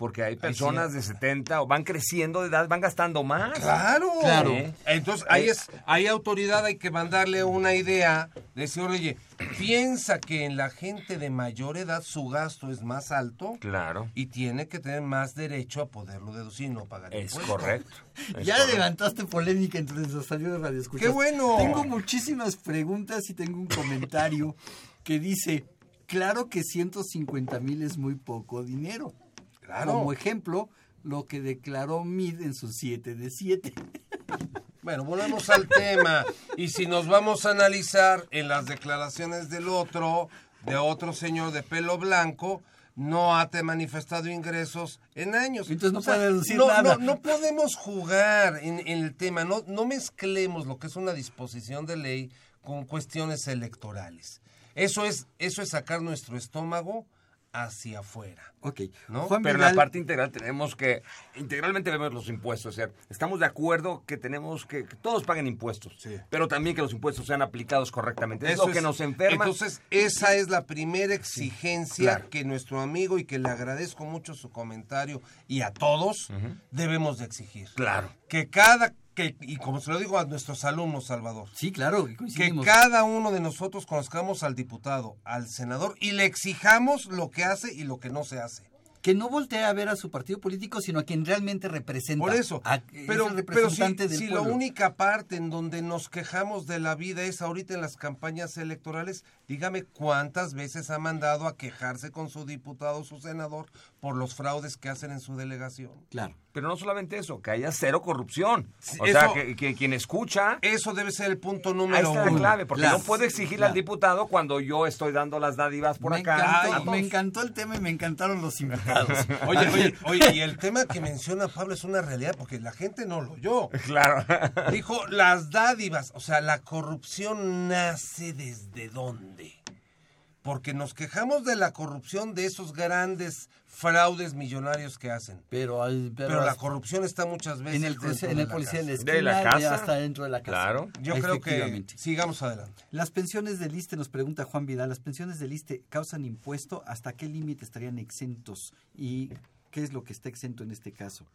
Porque hay personas de 70 o van creciendo de edad, van gastando más. Claro. Claro. Entonces, ahí es, hay autoridad, hay que mandarle una idea, decir, oye, piensa que en la gente de mayor edad su gasto es más alto. Claro. Y tiene que tener más derecho a poderlo deducir y no pagar Es impuestos. correcto. Es ya correcto. levantaste polémica entre nuestros amigos de Radio Escuchas. ¡Qué bueno! Tengo muchísimas preguntas y tengo un comentario que dice, claro que 150 mil es muy poco dinero. Claro. Como ejemplo, lo que declaró Mid en su 7 de 7. Bueno, volvemos al tema. Y si nos vamos a analizar en las declaraciones del otro, de otro señor de pelo blanco, no ha te manifestado ingresos en años. Entonces no puede deducir no, nada. No, no podemos jugar en, en el tema, no, no mezclemos lo que es una disposición de ley con cuestiones electorales. Eso es, eso es sacar nuestro estómago hacia afuera. Ok. ¿no? Pero en la parte integral tenemos que, integralmente vemos los impuestos. O sea, estamos de acuerdo que tenemos que, que todos paguen impuestos, pero también que los impuestos sean aplicados correctamente. Es Eso lo que nos enferma. Entonces, esa es la primera exigencia claro. que nuestro amigo y que le agradezco mucho su comentario y a todos debemos de exigir. Claro. Que cada que y como se lo digo a nuestros alumnos, Salvador. Sí, claro, que Que cada uno de nosotros conozcamos al diputado, al senador y le exijamos lo que hace y lo que no se hace. Que no voltee a ver a su partido político, sino a quien realmente representa. Por eso, A- es pero, el pero si, representante del si la única parte en donde nos quejamos de la vida es ahorita en las campañas electorales, dígame cuántas veces ha mandado a quejarse con su diputado o su senador por los fraudes que hacen en su delegación. Claro. Pero no solamente eso, que haya cero corrupción. o eso- sea, que, que quien escucha... Eso debe ser el punto Ahí número está la clave, porque no puedo exigirle Claro. al diputado cuando yo estoy dando las dádivas por me, acá. encantó, me encantó el tema y me encantaron los invitados. Oye, oye, oye, y el tema que menciona Pablo es una realidad porque la gente no lo oyó. Claro. Dijo las dádivas, o sea, la corrupción nace desde dónde. Porque nos quejamos de la corrupción de esos grandes fraudes millonarios que hacen. Pero, hay- Pero, pero la corrupción está muchas veces en el, dentro en de el la policía de la casa. esquina, De la casa. hasta dentro de la casa. Claro. Yo creo que sigamos adelante. Las pensiones del ISTE, nos pregunta Juan Vidal, ¿las pensiones del ISTE causan impuesto? ¿Hasta qué límite estarían exentos? ¿Y qué es lo que está exento en este caso?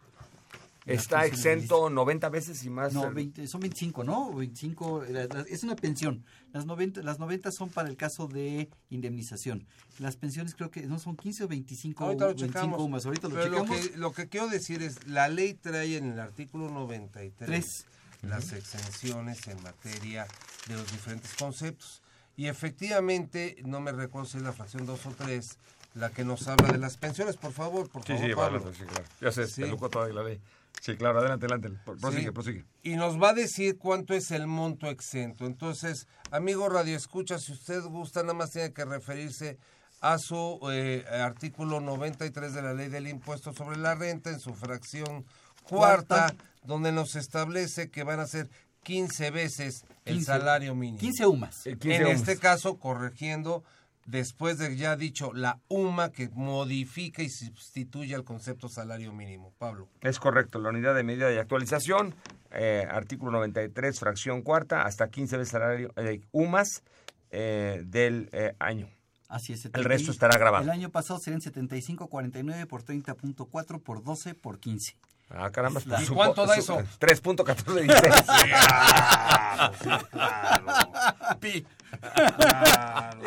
Está exento 90 veces y más. No, el- 20 son 25, ¿no? 25, la- la- es una pensión. Las 90, las 90 son para el caso de indemnización. Las pensiones creo que no son 15 o 25, Ahorita lo 25 checamos. más. Ahorita lo Pero lo checamos. que, lo que quiero decir es, la ley trae en el artículo 93 Tres. las exenciones en materia de los diferentes conceptos. Y efectivamente, no me recuerdo si es la fracción 2 o 3, la que nos habla de las pensiones. Por favor, por Sí, favor, sí, Pablo. bueno, sí, claro. Ya sé, Sí. la ley. Sí, claro, adelante, adelante. Pro- Prosigue, Sí. prosigue. Y nos va a decir cuánto es el monto exento. Entonces, amigo Radio Escucha, si usted gusta, nada más tiene que referirse a su eh, artículo 93 de la Ley del Impuesto sobre la Renta en su fracción cuarta, Cuarta. donde nos establece que van a ser 15 veces el 15. salario mínimo. 15 UMAS. Eh, 15 en UMAS. este caso, corrigiendo, después de ya dicho la UMA que modifica y sustituye al concepto salario mínimo. Pablo. Es correcto, la unidad de medida de actualización, eh, artículo 93, fracción cuarta, hasta 15 veces salario eh, UMAS eh, del eh, año. Así es. El resto estará grabado. El año pasado serían 75.49 por 30.4 por 12 por 15. Ah, caramba. ¿Y cuánto da eso? 3.1416. Pi.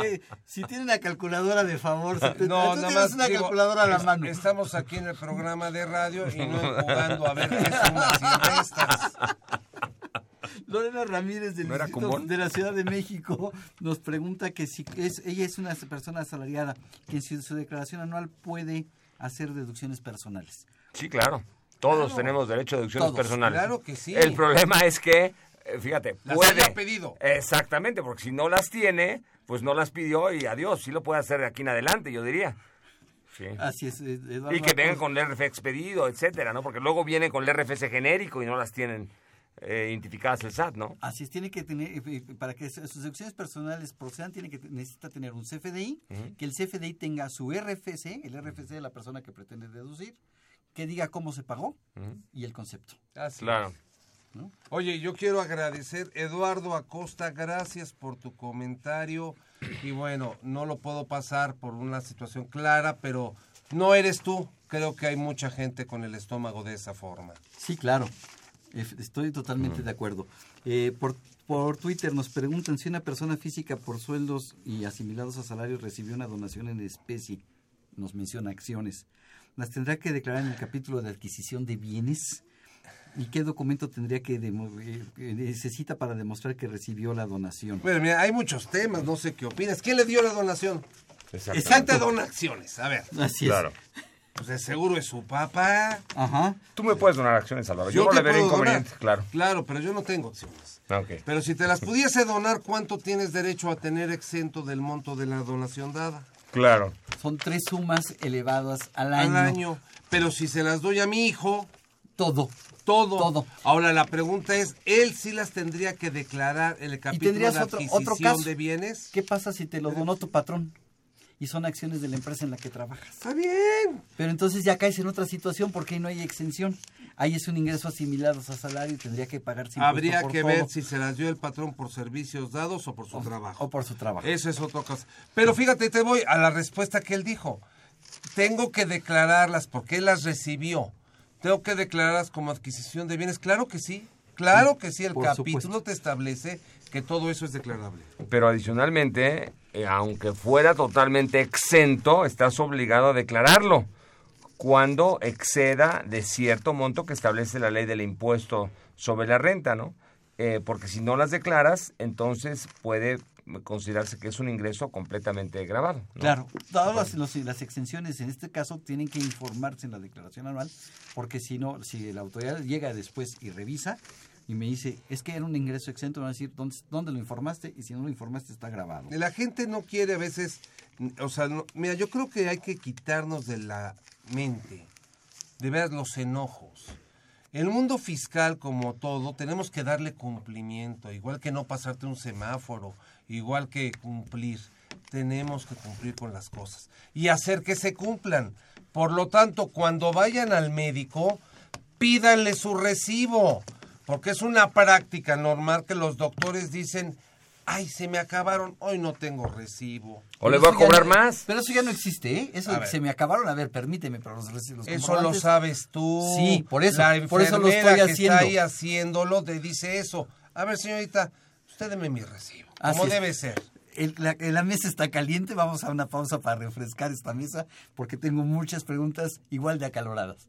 Eh, si tiene una calculadora de favor, si te- No, nada más una digo, calculadora a la mano. Estamos aquí en el programa de radio y no jugando a ver qué sumas y restas. Lorena Ramírez del de la Ciudad de México nos pregunta que si es, ella es una persona asalariada, que en su, su declaración anual puede hacer deducciones personales. Sí, claro. Todos Claro. tenemos derecho a deducciones Todos, personales. claro que sí. El problema es que, eh, fíjate, Las puede. haya pedido. Exactamente, porque si no las tiene, pues no las pidió y adiós. Sí lo puede hacer de aquí en adelante, yo diría. Sí. Así es, Eduardo. Y que vengan Arcos. con el RF expedido, etcétera, ¿no? Porque luego vienen con el RFC genérico y no las tienen eh, identificadas el SAT, ¿no? Así es, tiene que tener, eh, eh, para que sus deducciones personales procedan, tiene que necesita tener un CFDI, Ujú. que el CFDI tenga su RFC, el RFC de la persona que pretende deducir, que diga cómo se pagó y el concepto. Claro. Oye, yo quiero agradecer, Eduardo Acosta, gracias por tu comentario. Y bueno, no lo puedo pasar por una situación clara, pero no eres tú. Creo que hay mucha gente con el estómago de esa forma. Sí, claro. Estoy totalmente de acuerdo. Eh, por, por Twitter nos preguntan si una persona física por sueldos y asimilados a salarios recibió una donación en especie. Nos menciona acciones. ¿Las tendrá que declarar en el capítulo de adquisición de bienes? ¿Y qué documento tendría que demo- eh, que necesita para demostrar que recibió la donación? Bueno, mira, hay muchos temas, no sé qué opinas. ¿Quién le dio la donación? Exactamente. ¿Quién te dona acciones? A ver. Así es. Claro. Pues de seguro es su papá. Ajá. Tú me puedes donar acciones, Salvador. Yo, no te le veré puedo inconveniente, donar. claro. Claro, pero yo no tengo acciones. Ok. Pero si te las pudiese donar, ¿cuánto tienes derecho a tener exento del monto de la donación dada? Claro. Son tres sumas elevadas al año. Al año. Pero si se las doy a mi hijo... Todo. Todo. Todo. Ahora la pregunta es, ¿él sí las tendría que declarar en el ¿Y capítulo tendrías de otro, adquisición otro caso? de bienes? ¿Qué pasa si te lo donó tu patrón? Y son acciones de la empresa en la que trabajas. Está bien. Pero entonces ya caes en otra situación porque ahí no hay exención. Ahí es un ingreso asimilado a salario y tendría que pagar impuesto Habría por que todo. ver si se las dio el patrón por servicios dados o por su trabajo. O por su trabajo. Eso es otra cosa. Pero fíjate, te voy a la respuesta que él dijo. Tengo que declararlas porque él las recibió. Tengo que declararlas como adquisición de bienes. Claro que sí. Claro que sí. El por capítulo supuesto. te establece que todo eso es declarable. Pero adicionalmente, eh, aunque fuera totalmente exento, estás obligado a declararlo cuando exceda de cierto monto que establece la ley del impuesto sobre la renta, ¿no? Eh, porque si no las declaras, entonces puede considerarse que es un ingreso completamente grabado. ¿no? Claro, todas las, los- las exenciones en este caso tienen que informarse en la declaración anual, porque si no, si la autoridad llega después y revisa y me dice, es que era un ingreso exento, van a decir, ¿dónde, dónde lo informaste? Y si no lo informaste, está grabado. La gente no quiere a veces, o sea, no- mira, yo creo que hay que quitarnos de la mente, de ver los enojos. El mundo fiscal, como todo, tenemos que darle cumplimiento, igual que no pasarte un semáforo, igual que cumplir. Tenemos que cumplir con las cosas y hacer que se cumplan. Por lo tanto, cuando vayan al médico, pídanle su recibo, porque es una práctica normal que los doctores dicen, ay, se me acabaron, hoy no tengo recibo. O le voy a ya cobrar más. Pero eso ya no existe, ¿eh? Eso se me acabaron, a ver, permíteme, pero los recibos. Eso lo sabes tú. Sí, por eso, La por eso lo enfermera estoy que haciendo. está ahí haciéndolo te dice eso. A ver, señorita, usted deme mi recibo. Como debe ser. El- la, la mesa está caliente, vamos a una pausa para refrescar esta mesa, porque tengo muchas preguntas igual de acaloradas.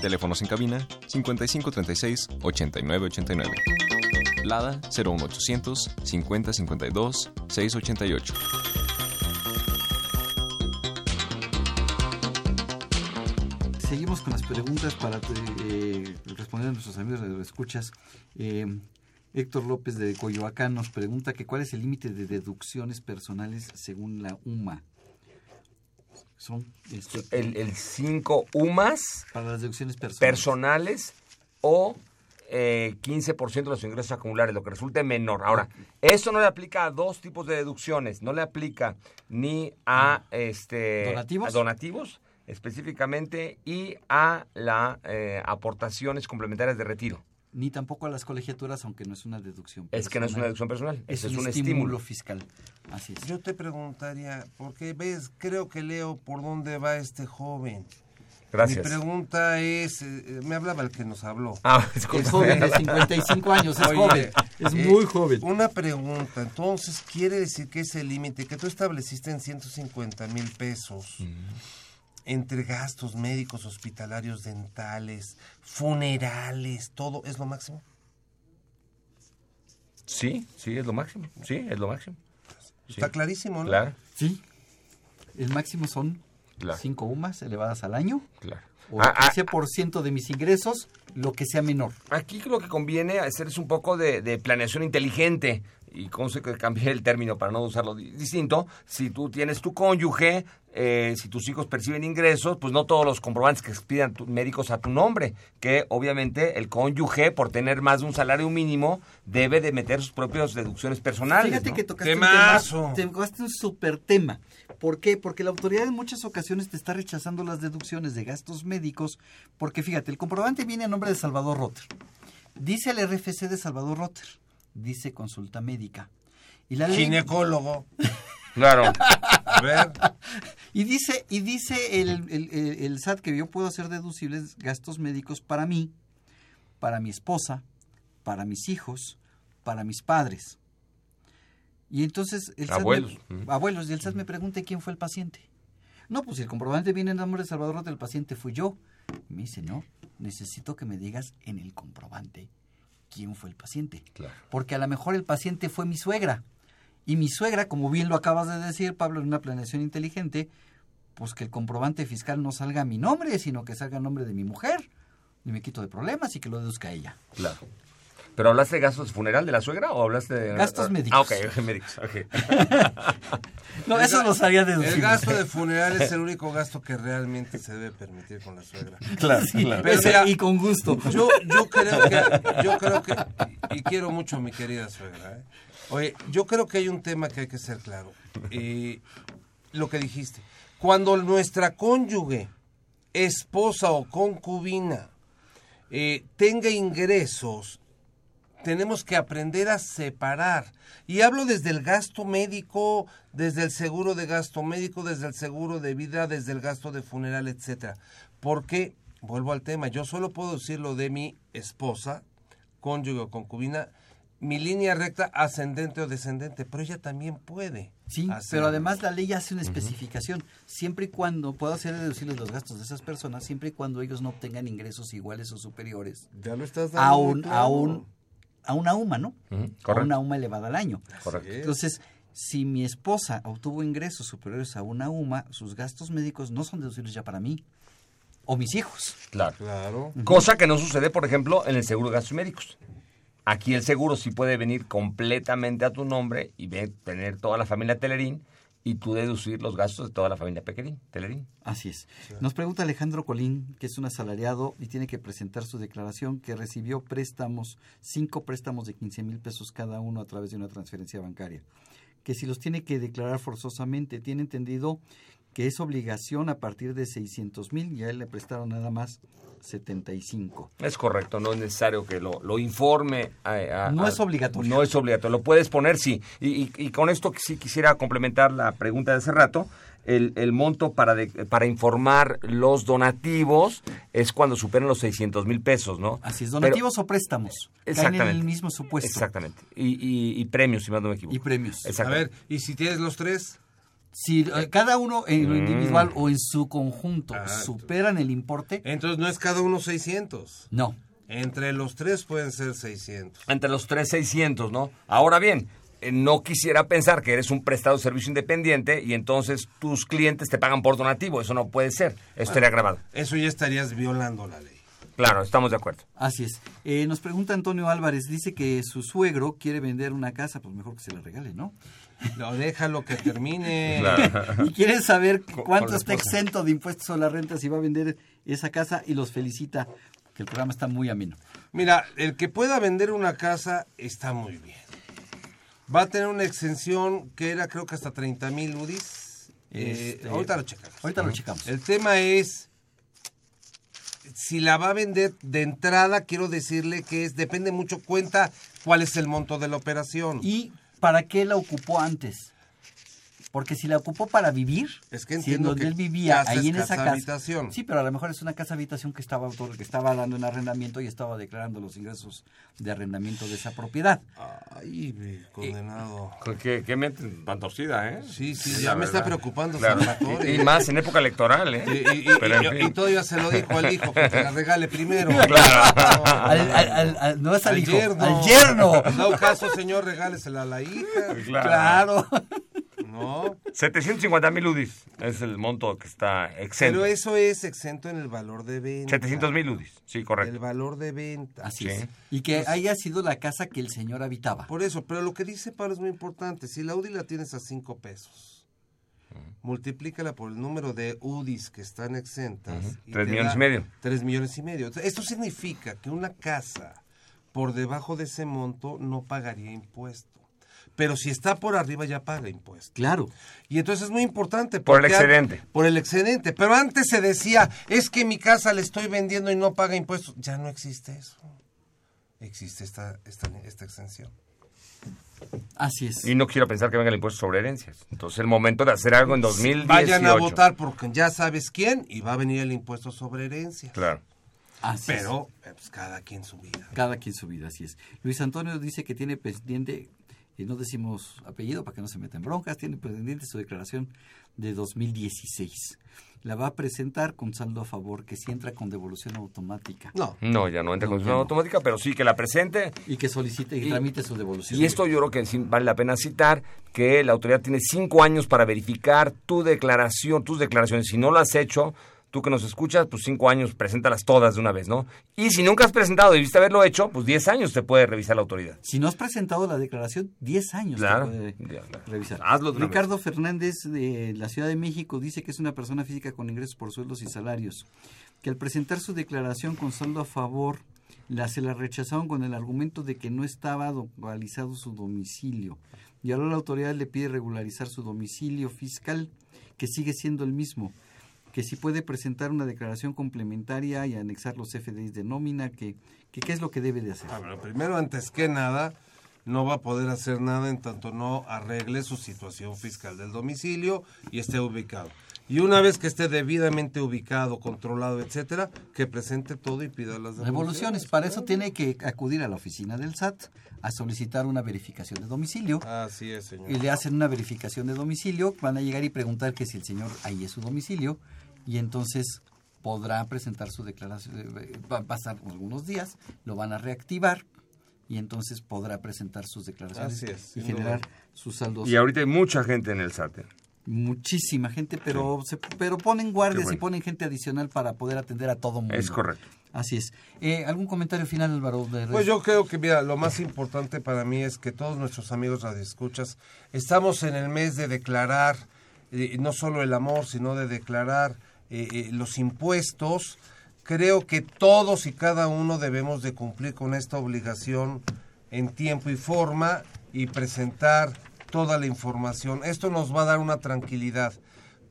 Teléfonos en cabina 5536 8989. Lada 01800 5052 688. Seguimos con las preguntas para eh, responder a nuestros amigos de escuchas. Héctor López de Coyoacán nos pregunta que cuál es el límite de deducciones personales según la UMA. Son este, el, el 5 UMAS para las deducciones personales. personales o eh, 15% de los ingresos acumulares, lo que resulte menor. Ahora, esto no le aplica a dos tipos de deducciones, no le aplica ni a este ¿Donativos? a donativos específicamente y a las aportaciones complementarias de retiro. Ni tampoco a las colegiaturas, aunque no es una deducción. Es que no es una deducción personal, Es, es un, un estímulo, estímulo. fiscal. Así es. Yo te preguntaría, porque ves, creo que leo por dónde va este joven. Gracias. Mi pregunta es, eh, eh, me hablaba el que nos habló. Ah, Es joven, de 55 años, es Oye, joven, es eh, muy joven. Una pregunta, entonces, ¿quiere decir que ese límite que tú estableciste en 150 mil pesos, entre gastos médicos, hospitalarios, dentales, funerales, todo, es lo máximo? Sí, sí, es lo máximo. Sí, es lo máximo. Está Sí. clarísimo, ¿no? Claro, Sí. El máximo son Claro. 5 UMAS elevadas al año. claro. O Ah, ah, 15% de mis ingresos, lo que sea menor. Aquí lo que conviene hacer es un poco de, de planeación inteligente. Y cómo se que cambié el término para no usarlo di- distinto. Si tú tienes tu cónyuge, eh, si tus hijos perciben ingresos, pues no todos los comprobantes que expidan tu- médicos a tu nombre. Que obviamente el cónyuge, por tener más de un salario mínimo, debe de meter sus propias deducciones personales. Fíjate ¿no? que tocaste un Temazo. tema, te tocaste un super tema. ¿Por qué? Porque la autoridad en muchas ocasiones te está rechazando las deducciones de gastos médicos, porque fíjate, el comprobante viene a nombre de Salvador Rotter. Dice el RFC de Salvador Rotter, dice consulta médica. Y la Ginecólogo. Claro. A ver, Y dice, y dice el, el- el- el SAT que yo puedo hacer deducibles gastos médicos para mí, para mi esposa, para mis hijos, para mis padres. Y entonces el SAT Abuelos. Abuelos, y el SAT me pregunta quién fue el paciente. No, pues si el comprobante viene en nombre de Salvador Rota, el paciente fui yo. Me dice, no, necesito que me digas en el comprobante quién fue el paciente. Claro. Porque a lo mejor el paciente fue mi suegra. Y mi suegra, como bien lo acabas de decir, Pablo, en una planeación inteligente, pues que el comprobante fiscal no salga a mi nombre, sino que salga a nombre de mi mujer. Y me quito de problemas y que lo deduzca ella. Claro. ¿Pero hablaste de gastos de funeral de la suegra o hablaste de... Gastos médicos. Ah, ok, médicos, ok. No, El eso los haría deducibles. El gasto de funeral es el único gasto que realmente se debe permitir con la suegra. Claro, Sí, claro. pero Ese- mira, y con gusto. Yo, yo creo que, yo creo que, y quiero mucho a mi querida suegra. ¿eh? Oye, yo creo que hay un tema que hay que ser claro. Y lo que dijiste, cuando nuestra cónyuge, esposa o concubina eh, tenga ingresos, tenemos que aprender a separar. Y hablo desde el gasto médico, desde el seguro de gasto médico, desde el seguro de vida, desde el gasto de funeral, etcétera. Porque, vuelvo al tema, yo solo puedo decir lo de mi esposa, cónyuge o concubina, mi línea recta ascendente o descendente, pero ella también puede. Sí, pero además la ley hace una especificación. Siempre y cuando puedo hacer deducibles los gastos de esas personas, siempre y cuando ellos no obtengan ingresos iguales o superiores Ya lo estás dando un, muy a una UMA, ¿no? A correcto. una UMA elevada al año. Correcto. Entonces, si mi esposa obtuvo ingresos superiores a una UMA, sus gastos médicos no son deducibles ya para mí o mis hijos. Claro. Claro. Cosa que no sucede, por ejemplo, en el seguro de gastos médicos. Aquí el seguro sí puede venir completamente a tu nombre y ve- tener toda la familia Telerín y tú deducir los gastos de toda la familia Pequerín, Telerín. Así es. Nos pregunta Alejandro Colín, que es un asalariado y tiene que presentar su declaración que recibió préstamos, cinco préstamos de 15 mil pesos cada uno a través de una transferencia bancaria. Que si los tiene que declarar forzosamente, tiene entendido que es obligación a partir de 600 mil y a él le prestaron nada más 75. Es correcto, no es necesario que lo, lo informe. a- a- No es obligatorio. No es obligatorio, lo puedes poner, sí. Y, y- y con esto sí quisiera complementar la pregunta de hace rato. El, el monto para, de- para informar los donativos es cuando superan los 600 mil pesos, ¿no? Así es, Pero- donativos o préstamos. Caen en Exactamente. el mismo supuesto. Exactamente. Y, y- y premios, si más no me equivoco. Y premios. A Exactamente. ver, ¿y si tienes los tres? Si eh, cada uno en lo Mm. individual o en su conjunto Ah, superan el importe, Entonces no es cada uno 600. no. Entre los tres pueden ser 600. Entre los 3,600, ¿no? Ahora bien, eh, no quisiera pensar que eres un prestado de servicio independiente y entonces tus clientes te pagan por donativo. Eso no puede ser. Eso estaría grabado. Eso ya estarías violando la ley. Claro, estamos de acuerdo. Así es. Eh, nos pregunta Antonio Álvarez, dice que su suegro quiere vender una casa, pues mejor que se la regale, ¿no? No, déjalo que termine. y quiere saber cuánto está exento de impuestos a la renta si va a vender esa casa y los felicita, que el programa está muy ameno. Mira, el que pueda vender una casa está muy bien. Va a tener una exención que era creo que hasta 30 mil UDIs. Eh, Este, ahorita lo checamos. ahorita lo checamos. El tema es, si la va a vender de entrada, quiero decirle que es depende mucho cuenta cuál es el monto de la operación. ¿Y para qué la ocupó antes? Porque si la ocupó para vivir, Es que si en donde que él vivía, ahí en esa casa habitación. Sí, pero a lo mejor es una casa habitación que estaba que estaba dando en arrendamiento y estaba declarando los ingresos de arrendamiento de esa propiedad. Ay, ve, condenado. Que, que mente tan torcida, ¿eh? Sí, sí, Es ya me está preocupando Claro. Y, y más en época electoral, ¿eh? Y, y- y- Pero, en y- fin. y todavía se lo dijo al hijo que te la regale primero. Claro. Al- al- al- al- no es al hijo, yerno. al yerno. Dado caso, señor, regálesela a la hija. Claro. No. 750 mil UDIs es el monto que está exento. Pero eso es exento en el valor de venta. 700 mil UDIs, sí, correcto. El valor de venta. Así es. Y que haya sido la casa que el señor habitaba. Por eso, pero lo que dice Pablo es muy importante. Si la UDI la tienes a 5 pesos, multiplícala por el número de UDIs que están exentas. Y te millones y medio. 3 millones y medio. Esto significa que una casa por debajo de ese monto no pagaría impuesto. Pero si está por arriba ya paga impuesto. Claro. Y entonces es muy importante. Por el excedente. Por el excedente. Pero antes se decía, es que mi casa le estoy vendiendo y no paga impuestos. Ya no existe eso. Existe esta, esta, esta exención. Así es. Y no quiero pensar que venga el impuesto sobre herencias. Entonces, el momento de hacer algo en 2018. Vayan a votar porque ya sabes quién y va a venir el impuesto sobre herencia. Claro. Así Pero eh, pues, cada quien su vida. Cada quien su vida, así es. Luis Antonio dice que tiene pendiente, y no decimos apellido para que no se metan broncas, tiene pendiente su declaración de 2016. La va a presentar con saldo a favor, que si entra con devolución automática. No. No, ya no entra No, con no. automática, pero sí que la presente. Y que solicite y, Y- tramite su devolución. Y esto yo creo que sí vale la pena citar que la autoridad tiene cinco años para verificar tu declaración, tus declaraciones. Si no lo has hecho, tú que nos escuchas, pues cinco años, preséntalas todas de una vez, ¿no? Y si nunca has presentado y debiste haberlo hecho, pues diez años te puede revisar la autoridad. Si no has presentado la declaración, 10 años te Claro. puede Ya, claro. revisar. Hazlo de Ricardo Fernández de la Ciudad de México dice que es una persona física con ingresos por sueldos y salarios, que al presentar su declaración con saldo a favor, la, se la rechazaron con el argumento de que no estaba localizado su domicilio. Y ahora la autoridad le pide regularizar su domicilio fiscal, que sigue siendo el mismo que si puede presentar una declaración complementaria y anexar los FDIs de nómina, que, que qué es lo que debe de hacer. Ah, bueno, primero, antes que nada, no va a poder hacer nada en tanto no arregle su situación fiscal del domicilio y esté ubicado. Y una vez que esté debidamente ubicado, controlado, etcétera, que presente todo y pida las Revoluciones, para eso tiene que acudir a la oficina del SAT a solicitar una verificación de domicilio. Así es, señor. Y le hacen una verificación de domicilio, van a llegar y preguntar que si el señor ahí es su domicilio y entonces podrá presentar su declaración. eh, Va a pasar algunos días, lo van a reactivar y entonces podrá presentar sus declaraciones Así es, y generar duda. sus saldos. Y ahorita hay mucha gente en el SAT. ¿eh? Muchísima gente, pero se, pero ponen guardias bueno. y ponen gente adicional para poder atender a todo mundo. Es correcto. Así es. Eh, ¿Algún comentario final, Álvaro? de- Pues yo creo que, mira, lo más importante para mí es que todos nuestros amigos radioescuchas estamos en el mes de declarar eh, no solo el amor, sino de declarar eh, eh, los impuestos. Creo que todos y cada uno debemos de cumplir con esta obligación en tiempo y forma y presentar toda la información. Esto nos va a dar una tranquilidad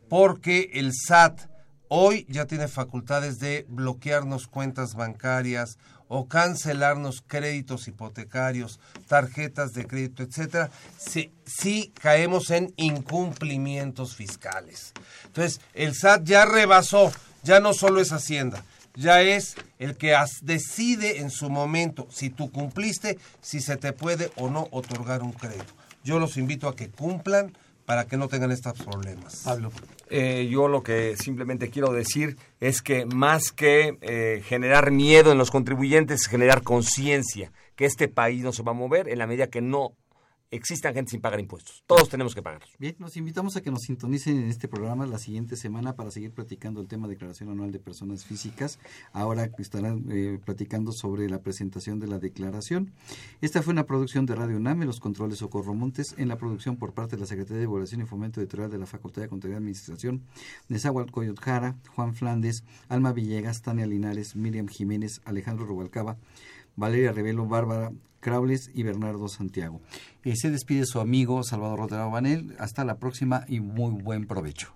porque el SAT hoy ya tiene facultades de bloquearnos cuentas bancarias o cancelarnos créditos hipotecarios, tarjetas de crédito, etcétera, si, caemos en incumplimientos fiscales. Entonces, el SAT ya rebasó, ya no solo es Hacienda, ya es el que decide en su momento si tú cumpliste, si se te puede o no otorgar un crédito. Yo los invito a que cumplan para que no tengan estos problemas. Pablo. Eh, yo lo que simplemente quiero decir es que más que eh, generar miedo en los contribuyentes, generar conciencia que este país no se va a mover en la medida que no existan gente sin pagar impuestos. Todos tenemos que pagarlos. Bien, nos invitamos a que nos sintonicen en este programa la siguiente semana para seguir platicando el tema de declaración anual de personas físicas. Ahora estarán eh, platicando sobre la presentación de la declaración. Esta fue una producción de Radio UNAM los controles Socorro Montes, en la producción por parte de la Secretaría de Evaluación y Fomento Editorial de la Facultad de Contaduría y Administración, Nezahualcóyotl Jara, Juan Flandes, Alma Villegas, Tania Linares, Miriam Jiménez, Alejandro Rubalcaba, Valeria Revelo, Bárbara Craules y Bernardo Santiago. Eh, se despide su amigo Salvador Rotero Banel. Hasta la próxima y muy buen provecho.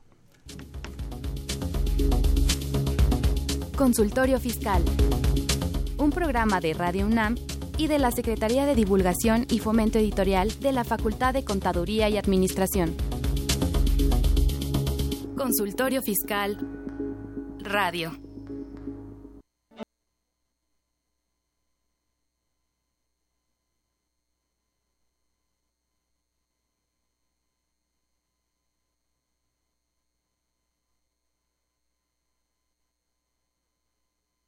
Consultorio Fiscal. Un programa de Radio UNAM y de la Secretaría de Divulgación y Fomento Editorial de la Facultad de Contaduría y Administración. Consultorio Fiscal Radio.